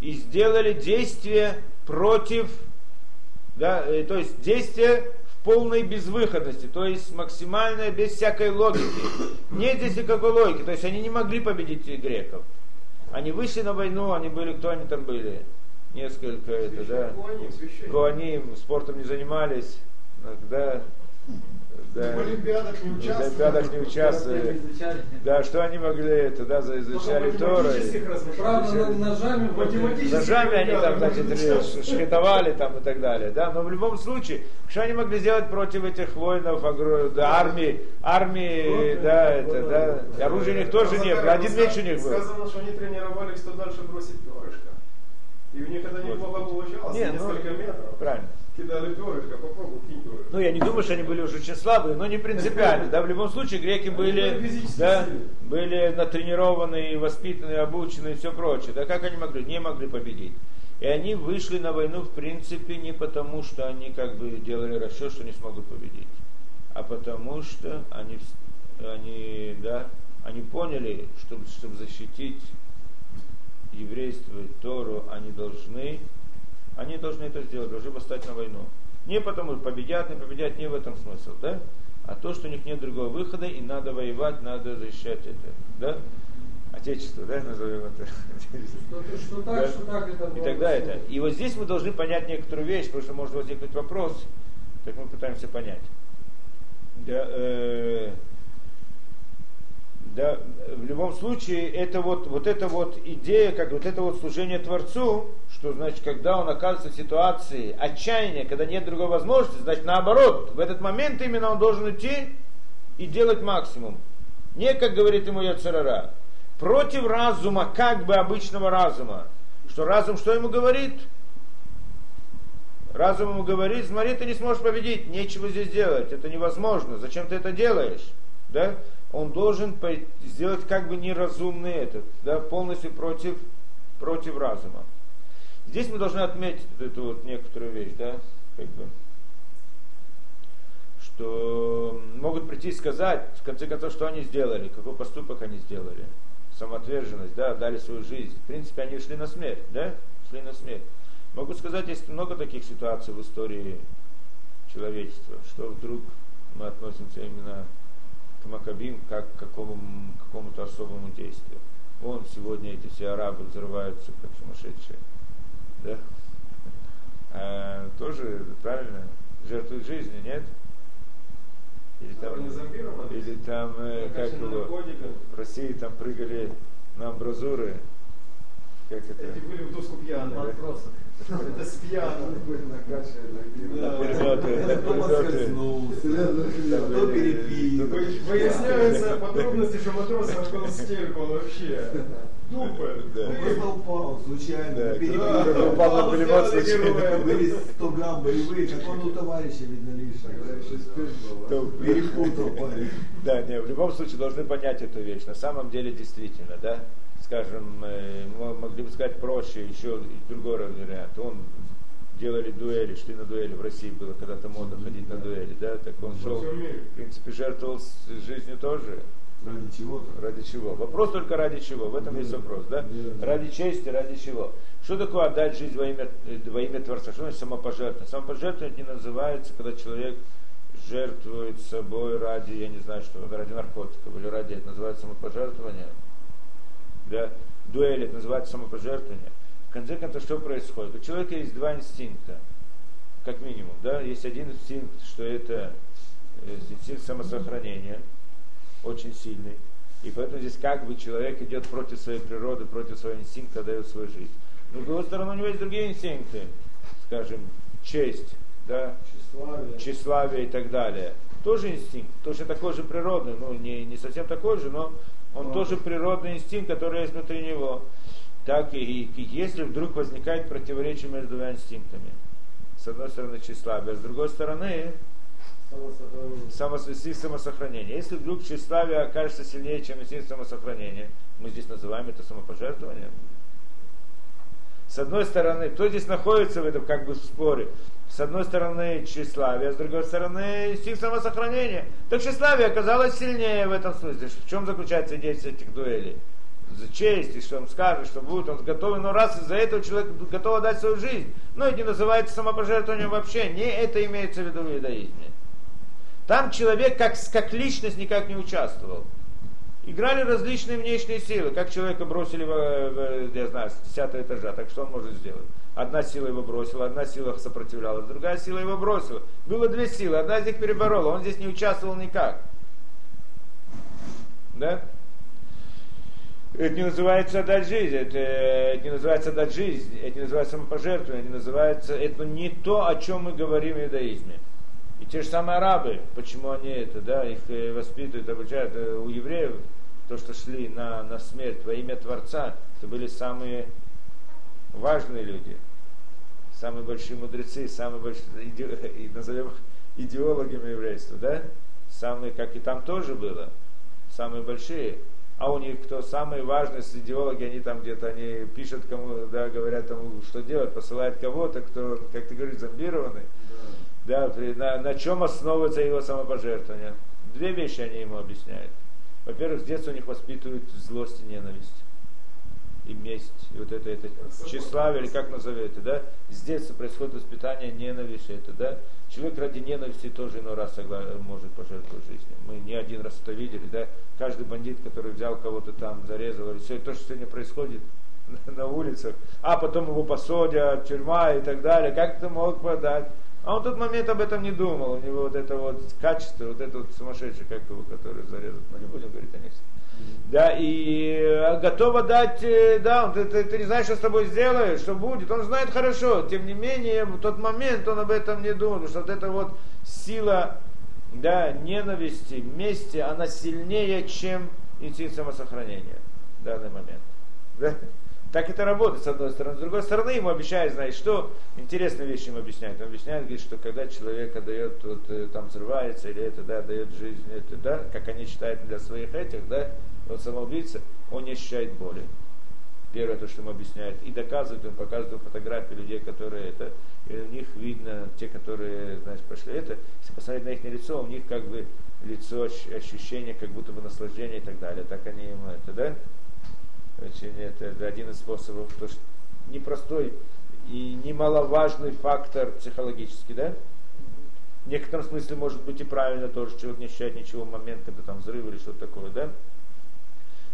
S2: и сделали действие против, да, э, то есть действие в полной безвыходности, то есть максимальное без всякой логики. Нет здесь никакой логики, то есть они не могли победить греков. Они вышли на войну, они были, кто они там были? Несколько, это, да.
S1: Куаним,
S2: спортом не занимались, да, да,
S4: В Олимпиадах не
S2: в
S4: участвовали.
S2: Олимпиадах не участвовали. Да, что они могли это, да, за- изучали Торы.
S1: Правда, ножами
S2: Ножами они там, значит, шхитовали там и так далее, да, но в любом случае, что они могли сделать против этих воинов, да, армии, армии, да, это, да, оружия у них тоже не было, один меч у них был.
S1: Сказано, что они тренировались, что дальше бросить перышко. И у них это неплохо получалось,
S2: ну,
S1: несколько метров.
S2: Правильно.
S1: Кидали перышко, попробуй, кинь перышко.
S2: Ну, я не думаю, что они были уже очень слабые, но не принципиально. Да, в любом случае, греки были,
S1: были
S2: да, были натренированы, воспитаны, обучены и все прочее. Да как они могли? Не могли победить. И они вышли на войну, в принципе, не потому, что они как бы делали расчет, что не смогут победить, а потому что они, они, да, они поняли, что чтобы защитить еврейство и Тору, они должны, они должны это сделать, должны восстать на войну. Не потому, что победят, не победят, не в этом смысл, да? А то, что у них нет другого выхода, и надо воевать, надо защищать это, да? Отечество, да, назовем это.
S1: Что, что так,
S2: Да.
S1: что так это
S2: И тогда это. И вот здесь мы должны понять некоторую вещь, потому что может возникнуть вопрос, как мы пытаемся понять. Да, э, да, в любом случае, это вот, вот эта вот идея, как вот это вот служение Творцу, что значит, когда он оказывается в ситуации отчаяния, когда нет другой возможности, значит наоборот, в этот момент именно он должен идти и делать максимум. Не, как говорит ему Яцерара, против разума, как бы обычного разума. Что разум что ему говорит? Разум ему говорит, смотри, ты не сможешь победить, нечего здесь делать, это невозможно, зачем ты это делаешь? Да? Он должен сделать как бы неразумный этот, да, полностью против, против разума. Здесь мы должны отметить вот эту вот некоторую вещь, да, как бы, что могут прийти и сказать, в конце концов, что они сделали, какой поступок они сделали, самоотверженность, да, дали свою жизнь. В принципе, они шли на смерть, да, шли на смерть. Могу сказать, есть много таких ситуаций в истории человечества, что вдруг мы относимся именно Макабим как к какому, какому-то особому действию. Вон сегодня эти все арабы взрываются как сумасшедшие. Да? А, тоже правильно, жертвуют жизнью, нет? Или там, или там э, как его, в России там прыгали на амбразуры.
S1: Как это? Эти были в доску пьяные. Вопросы. Это с пьяным. Кто перепил. Выясняются подробности, что матрос был стельку вообще. Тупо.
S4: Он просто упал случайно. Перепил.
S2: Упал на пулемет
S4: случайно. Были 100 грамм боевые, как он у товарища, видно, лишний. Перепутал парень.
S2: Да, не, в любом случае должны понять эту вещь. На самом деле действительно, да, скажем, э, мы могли бы сказать проще, еще другой вариант. Он делали дуэли, шли на дуэли. В России было когда-то модно ходить на дуэли, да, так он шел, в принципе, жертвовал жизнью тоже.
S4: Ради чего? -то?
S2: Ради чего? Вопрос только ради чего. В этом да. есть вопрос, да? да? Ради чести, ради чего? Что такое отдать жизнь во имя, э, во имя Творца? Что значит самопожертвование? Самопожертвование не называется, когда человек жертвует собой ради, я не знаю что, ради наркотиков или ради, это называется самопожертвование да, дуэль, это называется самопожертвование. В конце концов, что происходит? У человека есть два инстинкта, как минимум. Да? Есть один инстинкт, что это э, инстинкт самосохранения, очень сильный. И поэтому здесь как бы человек идет против своей природы, против своего инстинкта, дает свою жизнь. Но с другой стороны, у него есть другие инстинкты, скажем, честь, да? тщеславие. тщеславие и так далее. Тоже инстинкт, точно такой же природный, ну не, не совсем такой же, но он тоже природный инстинкт, который есть внутри него. Так и, и если вдруг возникает противоречие между двумя инстинктами, с одной стороны тщеславие, а с другой стороны самосохранение. самосохранение. Если вдруг тщеславие окажется сильнее, чем инстинкт самосохранения, мы здесь называем это самопожертвованием. С одной стороны, кто здесь находится в этом как бы в споре? С одной стороны тщеславие, с другой стороны инстинкт самосохранения. Так тщеславие оказалось сильнее в этом смысле. В чем заключается идея этих дуэлей? За честь, и что он скажет, что будет, он готов, но раз из-за этого человек готов отдать свою жизнь. Но это не называется самопожертвованием вообще, не это имеется в виду в иудаизме. Там человек как, как личность никак не участвовал. Играли различные внешние силы. Как человека бросили, в, в, я знаю, с 10 этажа, так что он может сделать? Одна сила его бросила, одна сила сопротивлялась, другая сила его бросила. Было две силы, одна из них переборола, он здесь не участвовал никак. Да? Это не называется отдать жизнь, это, это не называется отдать жизнь, это не называется самопожертвование, это не называется, это не то, о чем мы говорим в иудаизме. И те же самые арабы, почему они это, да, их э, воспитывают, обучают э, у евреев, то, что шли на, на смерть во имя Творца, это были самые важные люди самые большие мудрецы, самые большие, *laughs* и назовем их идеологами еврейства, да? Самые, как и там тоже было, самые большие. А у них кто самые важные идеологи, они там где-то, они пишут кому, да, говорят тому, что делать, посылают кого-то, кто, как ты говоришь, зомбированный. Да, да на, на чем основывается его самопожертвование? Две вещи они ему объясняют. Во-первых, с детства у них воспитывают злость и ненависть и месть, и вот это, это тщеславие, или как назовете, да, с детства происходит воспитание ненависти, это, да, человек ради ненависти тоже иной раз может пожертвовать жизнью. Мы не один раз это видели, да, каждый бандит, который взял кого-то там, зарезал, или все, то, что сегодня происходит *laughs* на улицах, а потом его посадят, тюрьма и так далее, как это мог подать? А он в тот момент об этом не думал. У него вот это вот качество, вот это вот сумасшедший, как его, который зарезал. Мы не будем говорить о них. Да, и э, готова дать, э, да, ты, ты, ты не знаешь, что с тобой сделаешь, что будет. Он знает хорошо, тем не менее, в тот момент он об этом не думал, что вот эта вот сила, да, ненависти, мести, она сильнее, чем инстинкт самосохранения в данный момент. Да? Так это работает, с одной стороны. С другой стороны, ему обещают, знаешь, что интересные вещи ему объясняют. Он объясняет, говорит, что когда человек отдает, вот, э, там взрывается, или это, да, дает жизнь, это, да, как они считают для своих этих, да, вот самоубийца, он не ощущает боли. Первое, то, что ему объясняет. И доказывает, он показывает фотографии людей, которые это, и у них видно, те, которые, знаешь, прошли это, если посмотреть на их лицо, у них как бы лицо, ощущение, как будто бы наслаждение и так далее. Так они ему это, да? Очень, это один из способов, то, что непростой и немаловажный фактор психологический, да? В некотором смысле может быть и правильно тоже, человек не ощущает ничего в момент, когда там взрыв или что-то такое, да?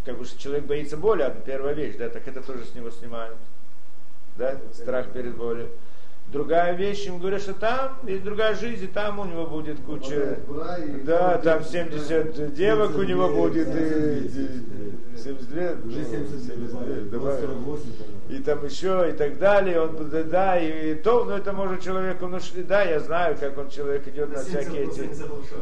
S2: Как бы человек боится боли, одна первая вещь, да, так это тоже с него снимают. Да, страх перед болью. Другая вещь, им говорят, что там есть другая жизнь, и там у него будет куча... Да, там 70 девок у него будет, и 70 лет, 70 лет, добавим и там еще, и так далее, он, да, да, и, то, но это может человеку, ну, да, я знаю, как он человек идет на всякие эти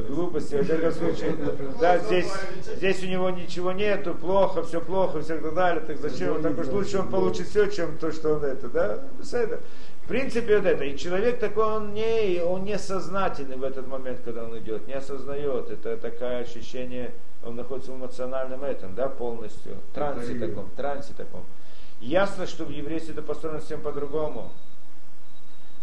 S2: глупости, в этом случае, да, здесь, здесь у него ничего нету, плохо, все плохо, все так далее, так зачем, так уж лучше он получит все, чем то, что он это, да, это. В принципе, вот это. И человек такой, он не, он не сознательный в этот момент, когда он идет, не осознает. Это такое ощущение, он находится в эмоциональном этом, да, полностью, трансе таком, трансе таком. Ясно, что в еврействе это построено совсем по-другому.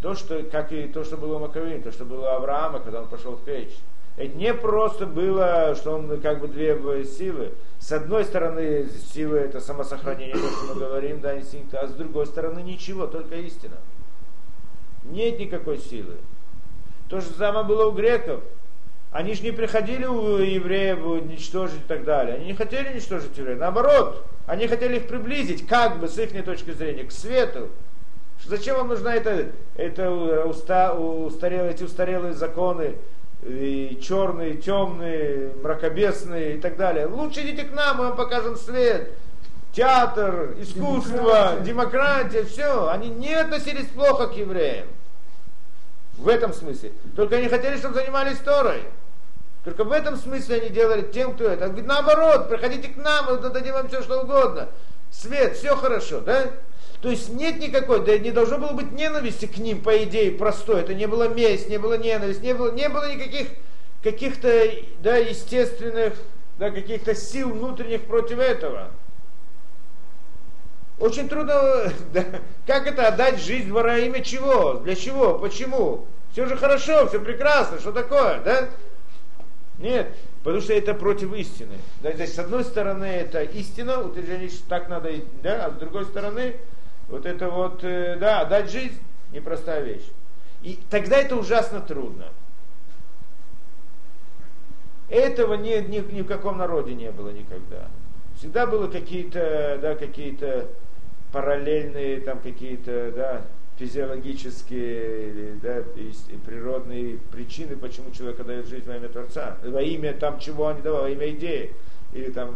S2: То, что, как и то, что было у Маковин, то, что было у Авраама, когда он пошел в Кейдж. Это не просто было, что он как бы две силы. С одной стороны, сила это самосохранение, то, что мы говорим, да, инстинкт, а с другой стороны ничего, только истина. Нет никакой силы. То же самое было у греков. Они же не приходили у евреев уничтожить и так далее. Они не хотели уничтожить евреев. Наоборот, они хотели их приблизить, как бы, с их точки зрения, к свету. Зачем вам нужны это, это уста, устарелые, эти устарелые законы, и черные, темные, мракобесные и так далее. Лучше идите к нам, мы вам покажем свет. Театр, искусство, демократия, демократия все. Они не относились плохо к евреям. В этом смысле. Только они хотели, чтобы занимались Торой. Только в этом смысле они делали тем, кто это. Он говорит, наоборот, приходите к нам, мы дадим вам все, что угодно. Свет, все хорошо, да? То есть нет никакой, да не должно было быть ненависти к ним, по идее, простой. Это не было месть, не было ненависть, не было, не было никаких каких-то, да, естественных, да, каких-то сил внутренних против этого. Очень трудно, *laughs* да, как это отдать жизнь во имя чего? Для чего? Почему? Все же хорошо, все прекрасно, что такое, да? Нет, потому что это против истины. Да, то есть, с одной стороны, это истина, утверждение, что так надо, да, а с другой стороны, вот это вот, э, да, дать жизнь, непростая вещь. И тогда это ужасно трудно. Этого ни, ни, ни в каком народе не было никогда. Всегда было какие-то, да, какие-то параллельные, там какие-то, да, физиологические или да, природные причины, почему человек дает жизнь во имя Творца. Во имя там чего они давали, во имя идеи. Или там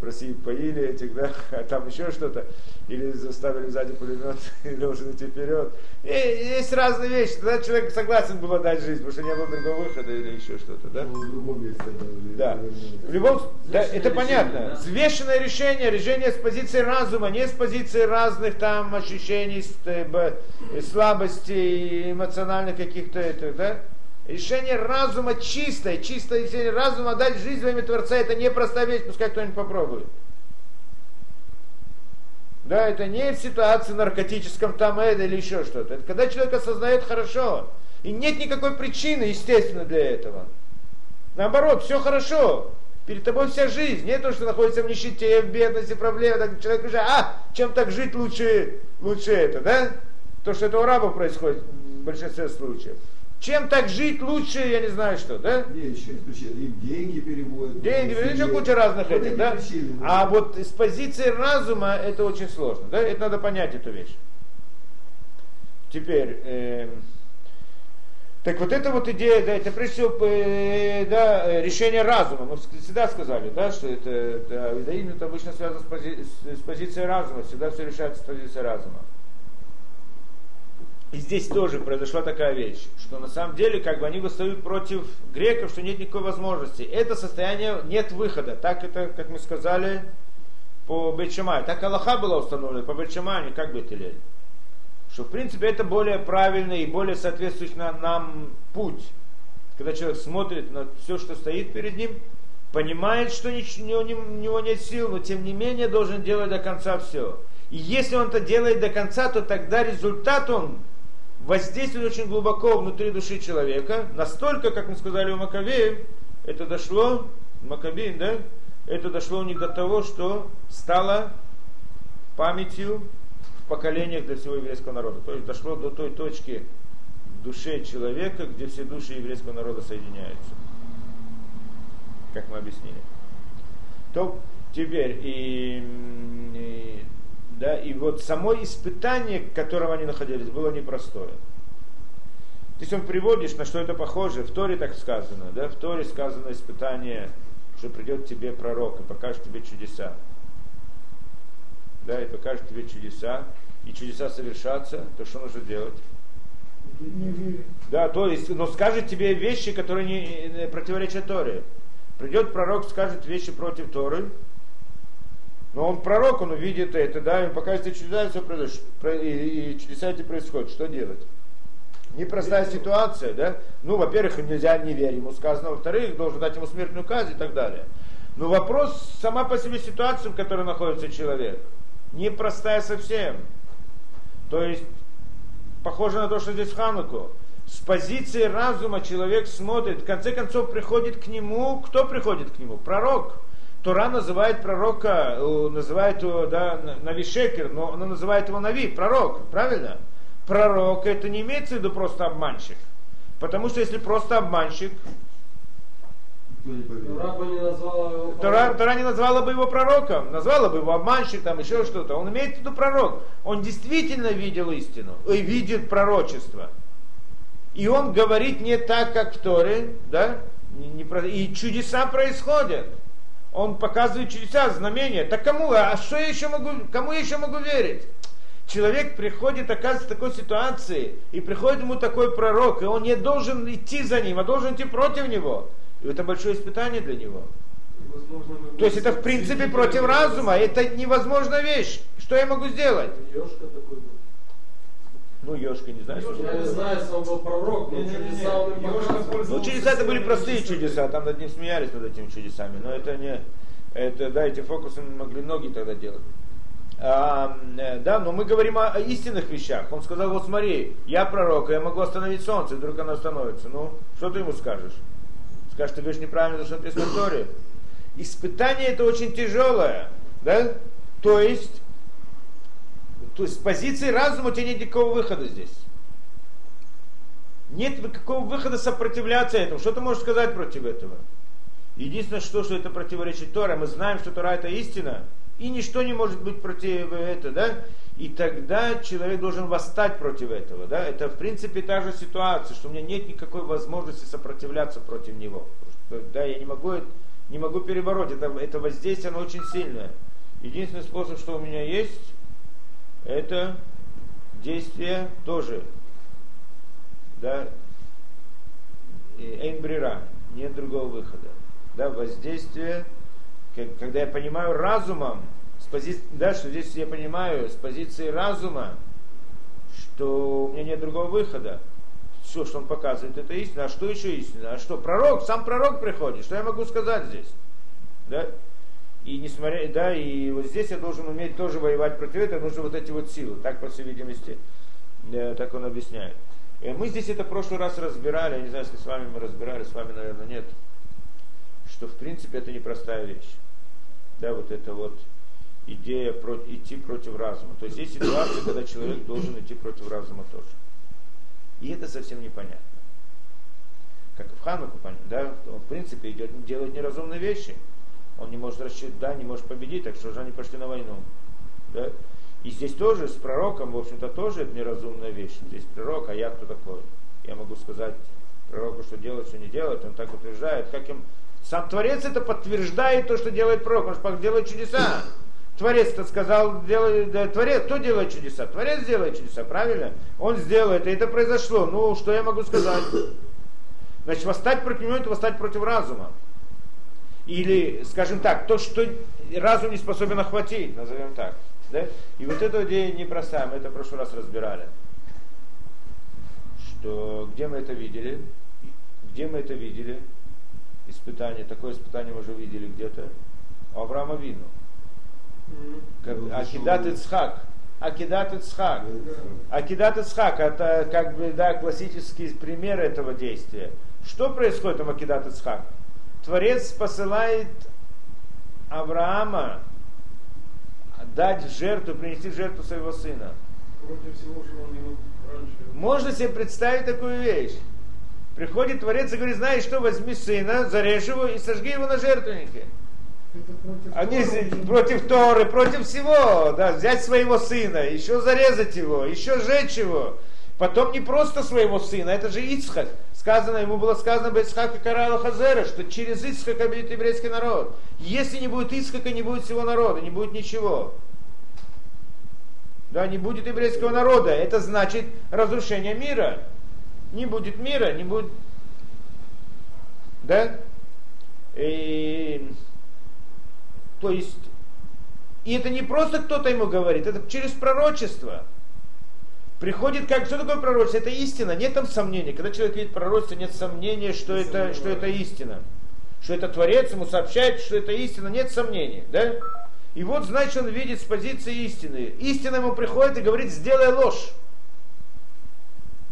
S2: в России поили этих, да, *laughs* а там еще что-то, или заставили сзади пулемет, *laughs* и должен идти вперед. И есть разные вещи. Тогда человек согласен был отдать жизнь, потому что не было другого выхода или еще что-то, да?
S4: Ну, в другом месте,
S2: да. В любом, да, это понятно. Взвешенное решение, решение с позиции разума, не с позиции разных там ощущений, э, слабостей, эмоциональных каких-то этих, да? Решение разума чистое, чистое решение разума дать жизнь во имя Творца, это не простая вещь, пускай кто-нибудь попробует. Да, это не в ситуации наркотическом там это или еще что-то. Это когда человек осознает хорошо. И нет никакой причины, естественно, для этого. Наоборот, все хорошо. Перед тобой вся жизнь. Не то, что находится в нищете, в бедности, проблемы. Так человек уже, а, чем так жить лучше, лучше это, да? То, что это у рабов происходит в большинстве случаев. Чем так жить лучше, я не знаю что, да?
S4: Не, еще исключение. Им деньги переводят.
S2: Деньги, переводят, еще куча разных вот этих, да? Причины, да? А вот с позиции разума это очень сложно, да? Это надо понять эту вещь. Теперь, э, Так вот эта вот идея, да, это прежде всего э, да, решение разума. Мы всегда сказали, да, что это, да, это обычно связано с, пози, с, с позицией разума, всегда все решается с позиции разума. И здесь тоже произошла такая вещь, что на самом деле как бы они восстают против греков, что нет никакой возможности. Это состояние нет выхода. Так это, как мы сказали, по Бетшамаю. Так Аллаха была установлена по Бетшамаю, как Бетелель что в принципе это более правильный и более соответствующий нам путь. Когда человек смотрит на все, что стоит перед ним, понимает, что у него нет сил, но тем не менее должен делать до конца все. И если он это делает до конца, то тогда результат он воздействует очень глубоко внутри души человека, настолько, как мы сказали у Макавеев, это дошло, Макабеем, да, это дошло у них до того, что стало памятью поколениях для всего еврейского народа. То есть дошло до той точки в душе человека, где все души еврейского народа соединяются. Как мы объяснили. То теперь и, и да, и вот само испытание, к которому они находились, было непростое. То есть он приводишь, на что это похоже, в Торе так сказано, да, в Торе сказано испытание, что придет тебе пророк и покажет тебе чудеса да, и покажет тебе чудеса, и чудеса совершатся, то что нужно делать? Да, то есть, но скажет тебе вещи, которые не, противоречат Торе. Придет пророк, скажет вещи против Торы, но он пророк, он увидит это, да, и покажет тебе чудеса, все произойдет, и, и чудеса эти происходят. Что делать? Непростая ситуация, да? Ну, во-первых, нельзя не верить ему сказано, во-вторых, должен дать ему смертную казнь и так далее. Но вопрос, сама по себе ситуация, в которой находится человек – непростая совсем. То есть, похоже на то, что здесь в Хануку. С позиции разума человек смотрит, в конце концов приходит к нему, кто приходит к нему? Пророк. Тора называет пророка, э, называет его, да, Навишекер, но она называет его Нави, пророк, правильно? Пророк это не имеется в виду просто обманщик. Потому что если просто обманщик,
S1: Тора не
S2: Тора, Тора не назвала бы его пророком, назвала бы его обманщик, там еще что-то. Он имеет в виду пророк. Он действительно видел истину и видит пророчество. И он говорит не так, как в Торе, да? И чудеса происходят. Он показывает чудеса, знамения. Так кому? А что я еще могу, кому я еще могу верить? Человек приходит, оказывается, в такой ситуации, и приходит ему такой пророк, и он не должен идти за ним, а должен идти против него. И это большое испытание для него. То есть это в принципе против разума, это невозможная вещь. Что я могу сделать?
S1: Такой.
S2: Ну, Ешка, не знаю.
S1: Ешка, я не знаю, если он был пророк, но чудеса он им
S2: Ну, чудеса это были простые чудеса, там над ним смеялись над этими чудесами, но это не, это, да, эти фокусы могли многие тогда делать. А, э, да, но мы говорим о, о истинных вещах. Он сказал, вот смотри, я пророк, я могу остановить солнце, вдруг оно остановится. Ну, что ты ему скажешь? скажет, ты говоришь неправильно, то, что Торе. Испытание это очень тяжелое, да? То есть, то есть с позиции разума у тебя нет никакого выхода здесь. Нет никакого выхода сопротивляться этому. Что ты можешь сказать против этого? Единственное, что, что это противоречит Торе. Мы знаем, что Тора это истина. И ничто не может быть против этого, да? И тогда человек должен восстать против этого. Да? Это в принципе та же ситуация, что у меня нет никакой возможности сопротивляться против него. Да, я не могу, не могу перебороть. Это, это воздействие, оно очень сильное. Единственный способ, что у меня есть, это действие тоже. Да, эйнбрира, нет другого выхода. Да, воздействие, когда я понимаю разумом, с пози... да, что здесь я понимаю с позиции разума, что у меня нет другого выхода. Все, что он показывает, это истина. А что еще истина? А что? Пророк, сам пророк приходит. Что я могу сказать здесь? Да? И несмотря, да, и вот здесь я должен уметь тоже воевать против этого, нужны вот эти вот силы. Так, по всей видимости, да, так он объясняет. И мы здесь это в прошлый раз разбирали, я не знаю, если с вами мы разбирали, с вами, наверное, нет. Что, в принципе, это непростая вещь. Да, вот это вот идея про, идти против разума. То есть есть ситуация, когда человек должен идти против разума тоже. И это совсем непонятно. Как и в Хануку, да, он в принципе идет, делает неразумные вещи. Он не может рассчитать, да, не может победить, так что же они пошли на войну. Да? И здесь тоже с пророком, в общем-то, тоже это неразумная вещь. Здесь пророк, а я кто такой? Я могу сказать пророку, что делать, что не делать, он так утверждает, как им... Сам Творец это подтверждает то, что делает пророк, он же делает чудеса. Творец-то сказал, делай, да, Творец, кто делает чудеса? Творец делает чудеса, правильно? Он сделает, и это произошло. Ну, что я могу сказать? Значит, восстать против него, это восстать против разума. Или, скажем так, то, что разум не способен охватить, назовем так. Да? И вот эта идея непростая, мы это в прошлый раз разбирали. Что, где мы это видели? Где мы это видели? Испытание, такое испытание мы уже видели где-то. У Авраама Вину. Как, Акидат Ицхак. Акидат Ицхак. Акидат Ицхак, это как бы, да, классический пример этого действия. Что происходит в Акидат Ицхак? Творец посылает Авраама дать жертву, принести жертву своего сына.
S1: Против всего, что он ему раньше.
S2: Можно себе представить такую вещь. Приходит Творец и говорит, знаешь что, возьми сына, зарежь его и сожги его на жертвеннике. Они против Торы, против всего, да, взять своего сына, еще зарезать его, еще сжечь его. Потом не просто своего сына, это же Ицхак. Сказано, ему было сказано бы Ицхака Карала Хазера, что через Ицхака будет еврейский народ. Если не будет Ицхака, не будет всего народа, не будет ничего. Да, не будет еврейского народа. Это значит разрушение мира. Не будет мира, не будет... Да? И... То есть, и это не просто кто-то ему говорит, это через пророчество. Приходит как, что такое пророчество? Это истина, нет там сомнений. Когда человек видит пророчество, нет сомнения, что это, что это истина. Что это Творец ему сообщает, что это истина, нет сомнений. Да? И вот, значит, он видит с позиции истины. Истина ему приходит и говорит, сделай ложь.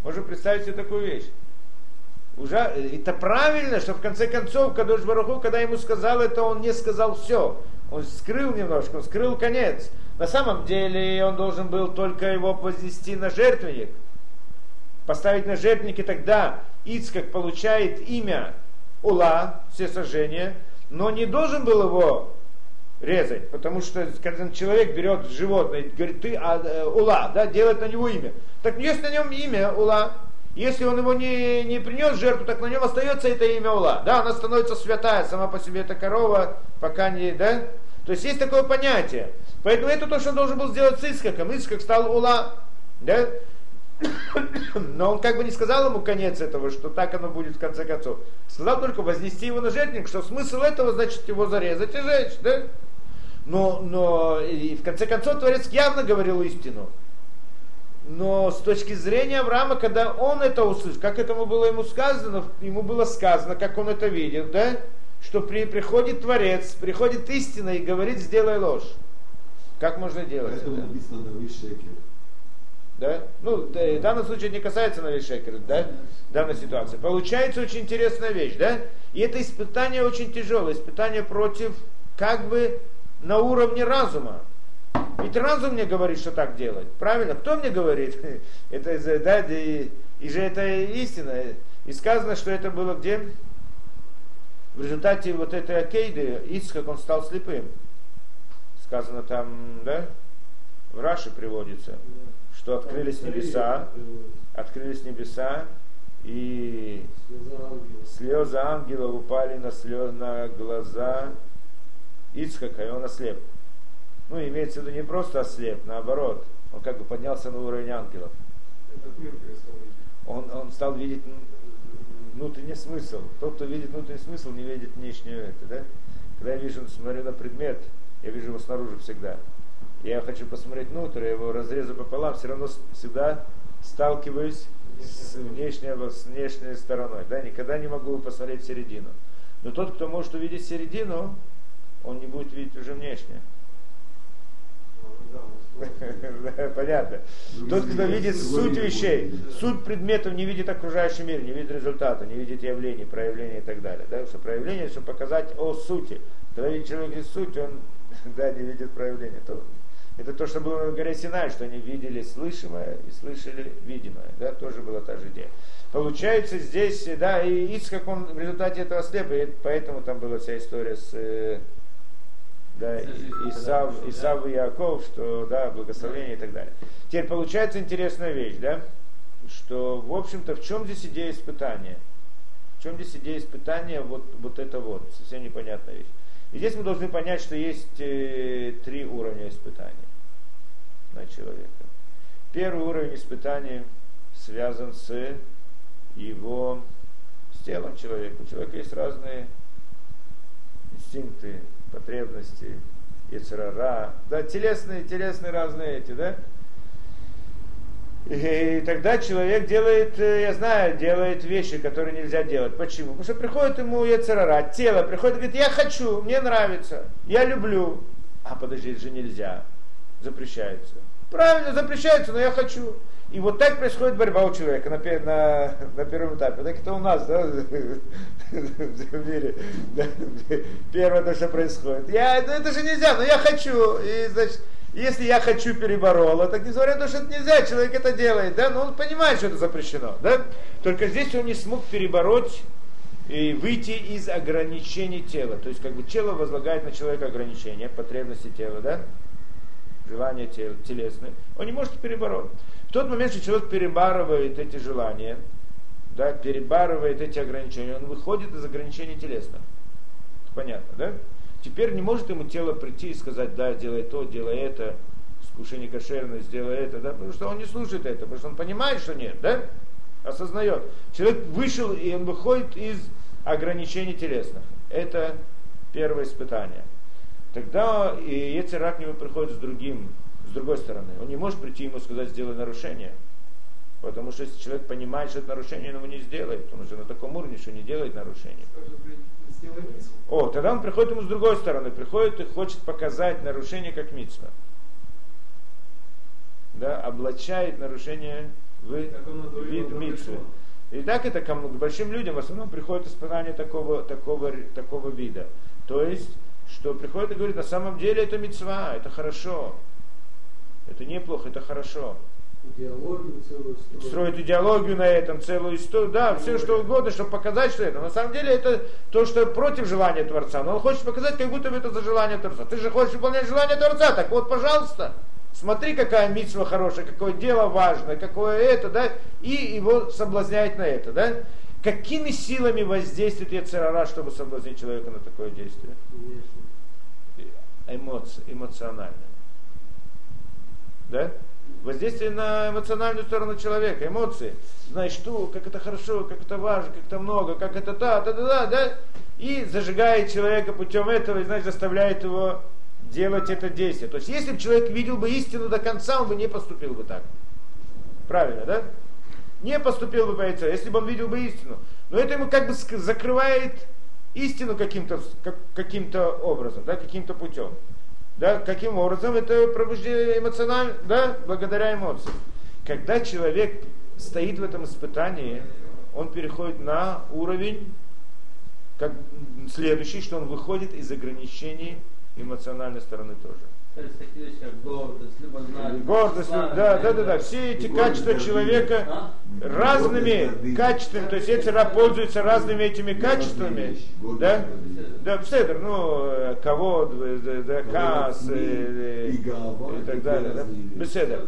S2: Можно представить себе такую вещь. Уже, это правильно, что в конце концов, когда Бараху, когда ему сказал это, он не сказал все. Он скрыл немножко, он скрыл конец. На самом деле он должен был только его вознести на жертвенник. Поставить на жертвенник, и тогда Ицкак получает имя Ула, все сожжения, но не должен был его резать, потому что когда человек берет животное говорит, ты а, э, Ула, да, делает на него имя. Так есть на нем имя Ула, если он его не, не принес жертву, так на нем остается это имя Ула. Да, она становится святая, сама по себе эта корова, пока не, да? То есть есть такое понятие. Поэтому это то, что он должен был сделать с Исхаком. Исхак стал Ула. Да? *coughs* Но он как бы не сказал ему конец этого, что так оно будет в конце концов. Сказал только вознести его на жертвенник, что смысл этого значит его зарезать и жечь. Да? Но, но и в конце концов Творец явно говорил истину. Но с точки зрения Авраама, когда он это услышал, как этому было ему сказано, ему было сказано, как он это видит, да? Что при, приходит Творец, приходит истина и говорит, сделай ложь. Как можно делать
S4: Поэтому
S2: это?
S4: написано на шекер.
S2: Да? Ну, да, в данном случае не касается Навишекера, да? Данной ситуации. Получается очень интересная вещь, да? И это испытание очень тяжелое, испытание против, как бы, на уровне разума. Ведь разум мне говорит, что так делать. Правильно? Кто мне говорит? *laughs* Это, да, и, и же это истина. И сказано, что это было где? В результате вот этой Акейды Ицхак, он стал слепым. Сказано там, да, в Раше приводится, что открылись небеса, открылись небеса, и слезы ангелов. упали на, слез, на глаза Ицхака, и он ослеп. Ну, имеется в виду не просто ослеп, наоборот, он как бы поднялся на уровень ангелов. Он, он стал видеть внутренний смысл. Тот, кто видит внутренний смысл, не видит внешнюю это, да? Когда я вижу, смотрю на предмет, я вижу его снаружи всегда. Я хочу посмотреть внутрь, я его разрезу пополам, все равно всегда сталкиваюсь с внешней, с внешней стороной. Да? Никогда не могу посмотреть середину. Но тот, кто может увидеть середину, он не будет видеть уже внешнее. *laughs* Понятно. Тот, кто видит суть вещей, суть предметов, не видит окружающий мир, не видит результата, не видит явлений, проявлений и так далее. Да? Что проявление, чтобы показать о сути. Когда видит человек видит суть, он *laughs* да, не видит проявления. То, это то, что было на горе Синай, что они видели слышимое и слышали видимое. Да, тоже была та же идея. Получается здесь, да, и Ицхак, он в результате этого слеп, и поэтому там была вся история с э, да, Исав, Исав и Яков, что, да, благословение и так далее. Теперь получается интересная вещь, да? что, в общем-то, в чем здесь идея испытания? В чем здесь идея испытания? Вот, вот это вот, совсем непонятная вещь. И здесь мы должны понять, что есть э, три уровня испытания на человека. Первый уровень испытания связан с его, с телом человека. У человека есть разные инстинкты, потребности, яцерара, да, телесные, телесные разные эти, да, и тогда человек делает, э, я знаю, делает вещи, которые нельзя делать. Почему? Потому что приходит ему яцерара, тело приходит и говорит, я хочу, мне нравится, я люблю. А подожди, это же нельзя, запрещается. Правильно, запрещается, но я хочу. И вот так происходит борьба у человека на, на, на первом этапе. Так это у нас, да, *laughs* в мире. Да, первое то, что происходит. Я, ну, это же нельзя, но я хочу. И, значит, если я хочу переборола, так несмотря на то, что это нельзя, человек это делает, да, но он понимает, что это запрещено, да. Только здесь он не смог перебороть и выйти из ограничений тела. То есть как бы тело возлагает на человека ограничения, потребности тела, да, желания тел, телесные. Он не может перебороть. В тот момент, что человек перебарывает эти желания, да, перебарывает эти ограничения, он выходит из ограничений телесных. Понятно, да? Теперь не может ему тело прийти и сказать, да, делай то, делай это, скушай не кошерно, сделай это, да, потому что он не слушает это, потому что он понимает, что нет, да, осознает. Человек вышел, и он выходит из ограничений телесных. Это первое испытание. Тогда и Ецерак нему приходит с другим, с другой стороны. Он не может прийти ему сказать, сделай нарушение. Потому что если человек понимает, что это нарушение, он его не сделает. Он уже на таком уровне, что не делает нарушение. О, тогда он приходит ему с другой стороны, приходит и хочет показать нарушение как митцва. Да, облачает нарушение в вид митцвы. И так это к большим людям в основном приходит испытание такого, такого, такого вида. То есть, что приходит и говорит, на самом деле это мецва, это хорошо. Это неплохо, это хорошо
S4: идеологию целую строить.
S2: Строить идеологию на этом, целую историю, да, все что угодно, чтобы показать, что это. На самом деле это то, что против желания Творца. Но он хочет показать, как будто бы это за желание Творца. Ты же хочешь выполнять желание Творца, так вот, пожалуйста. Смотри, какая митсва хорошая, какое дело важное, какое это, да, и его соблазняет на это, да. Какими силами воздействует Яцерара, чтобы соблазнить человека на такое действие? Эмоции, эмоционально. Да? воздействие на эмоциональную сторону человека, эмоции. Знаешь, что, как это хорошо, как это важно, как это много, как это та, та, та, та, да? И зажигает человека путем этого, и, значит, заставляет его делать это действие. То есть, если бы человек видел бы истину до конца, он бы не поступил бы так. Правильно, да? Не поступил бы по яйцу, если бы он видел бы истину. Но это ему как бы закрывает истину каким-то каким образом, да, каким-то путем. Да, каким образом? Это пробуждение эмоционально, да, благодаря эмоциям. Когда человек стоит в этом испытании, он переходит на уровень как следующий, что он выходит из ограничений эмоциональной стороны тоже.
S3: То есть такие вещи, как гордость, любознательность.
S2: Гордость, да, да, да, да. Все эти качества человека а? разными качествами, то есть раб пользуется разными этими качествами, да, да, Седер, ну, кого, да, кас, и, и так далее, да, Беседер.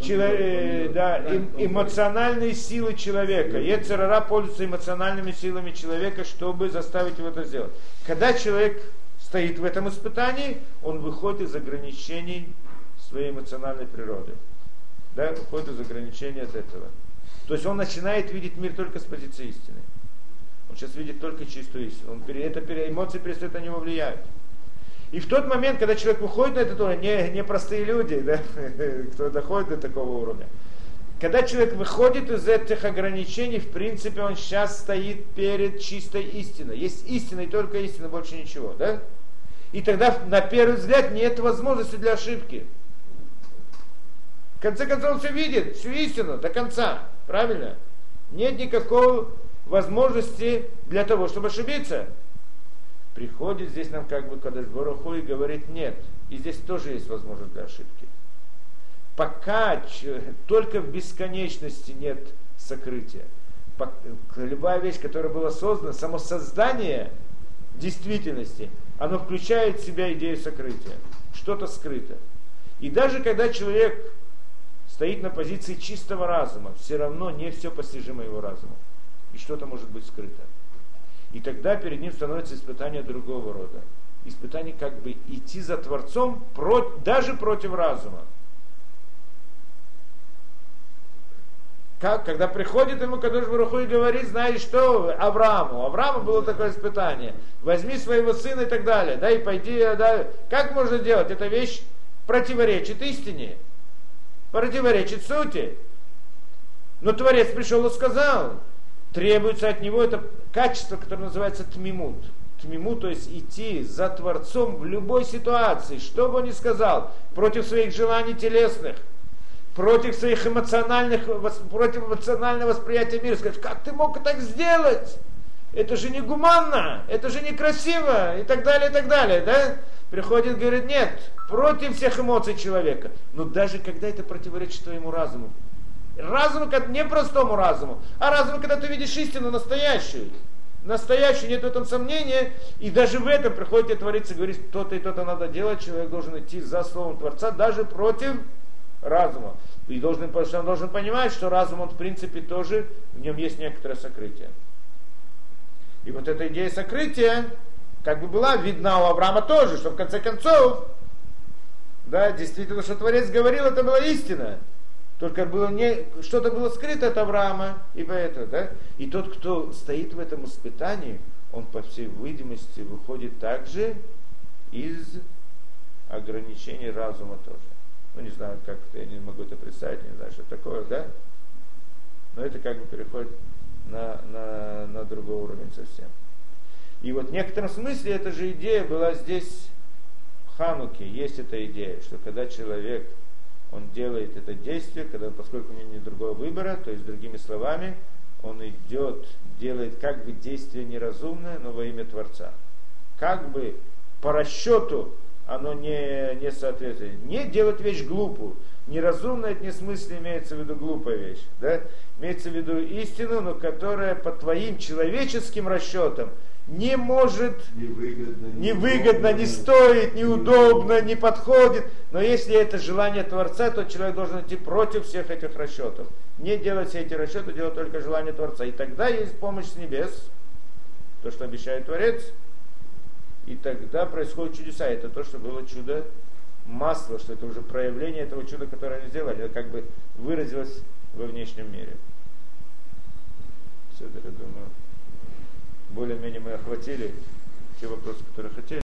S2: Человек, да, эмоциональные силы человека. Ецерара пользуется эмоциональными силами человека, чтобы заставить его это сделать. Когда человек стоит в этом испытании, он выходит из ограничений своей эмоциональной природы. Да, выходит из ограничений от этого. То есть он начинает видеть мир только с позиции истины. Он сейчас видит только чистую истину. Он, это, эмоции перестают на него влиять. И в тот момент, когда человек выходит на этот уровень, не, не простые люди, да, *laughs* кто доходит до такого уровня, когда человек выходит из этих ограничений, в принципе, он сейчас стоит перед чистой истиной. Есть истина и только истина, больше ничего. Да? И тогда, на первый взгляд, нет возможности для ошибки. В конце концов, он все видит, всю истину до конца. Правильно? Нет никакой возможности для того, чтобы ошибиться. Приходит здесь нам как бы Кадаш Баруху и говорит нет. И здесь тоже есть возможность для ошибки. Пока только в бесконечности нет сокрытия. Любая вещь, которая была создана, само создание действительности, оно включает в себя идею сокрытия. Что-то скрыто. И даже когда человек стоит на позиции чистого разума, все равно не все постижимо его разуму. И что-то может быть скрыто. И тогда перед ним становится испытание другого рода. Испытание как бы идти за Творцом даже против разума. Как, когда приходит ему Кадуш Баруху и говорит, знаешь что, Аврааму, Аврааму было такое испытание, возьми своего сына и так далее, да, и пойди, да, как можно делать? Эта вещь противоречит истине, противоречит сути. Но Творец пришел и сказал, требуется от него это качество, которое называется тмимут. Тмимут, то есть идти за Творцом в любой ситуации, что бы он ни сказал, против своих желаний телесных – против своих эмоциональных, против эмоционального восприятия мира. Сказать, как ты мог так сделать? Это же не гуманно, это же некрасиво, и так далее, и так далее, да? Приходит, говорит, нет, против всех эмоций человека. Но даже когда это противоречит твоему разуму. Разуму, не простому разуму, а разуму, когда ты видишь истину настоящую. Настоящую, нет в этом сомнения. И даже в этом приходит твориться, говорит, то-то и то-то надо делать. Человек должен идти за словом Творца, даже против разума. И должен, он должен понимать, что разум, он в принципе тоже, в нем есть некоторое сокрытие. И вот эта идея сокрытия, как бы была видна у Авраама тоже, что в конце концов, да, действительно, что Творец говорил, это была истина. Только было не, что-то было скрыто от Авраама, и поэтому, да. И тот, кто стоит в этом испытании, он, по всей видимости, выходит также из ограничений разума тоже ну не знаю, как я не могу это представить, не знаю, что такое, да? Но это как бы переходит на, на, на другой уровень совсем. И вот в некотором смысле эта же идея была здесь в Хануке, есть эта идея, что когда человек, он делает это действие, когда, поскольку у него нет другого выбора, то есть другими словами, он идет, делает как бы действие неразумное, но во имя Творца. Как бы по расчету оно не, не соответствует. Не делать вещь глупую. Неразумная, это не в смысле имеется в виду глупая вещь. Да? Имеется в виду истину, но которая по твоим человеческим расчетам не может, невыгодно, невыгодно, не стоит, неудобно, не подходит. Но если это желание Творца, то человек должен идти против всех этих расчетов. Не делать все эти расчеты, делать только желание Творца. И тогда есть помощь с небес, то, что обещает Творец, и тогда происходят чудеса. Это то, что было чудо масла, что это уже проявление этого чуда, которое они сделали. Это как бы выразилось во внешнем мире. Все, я думаю, более-менее мы охватили те вопросы, которые хотели.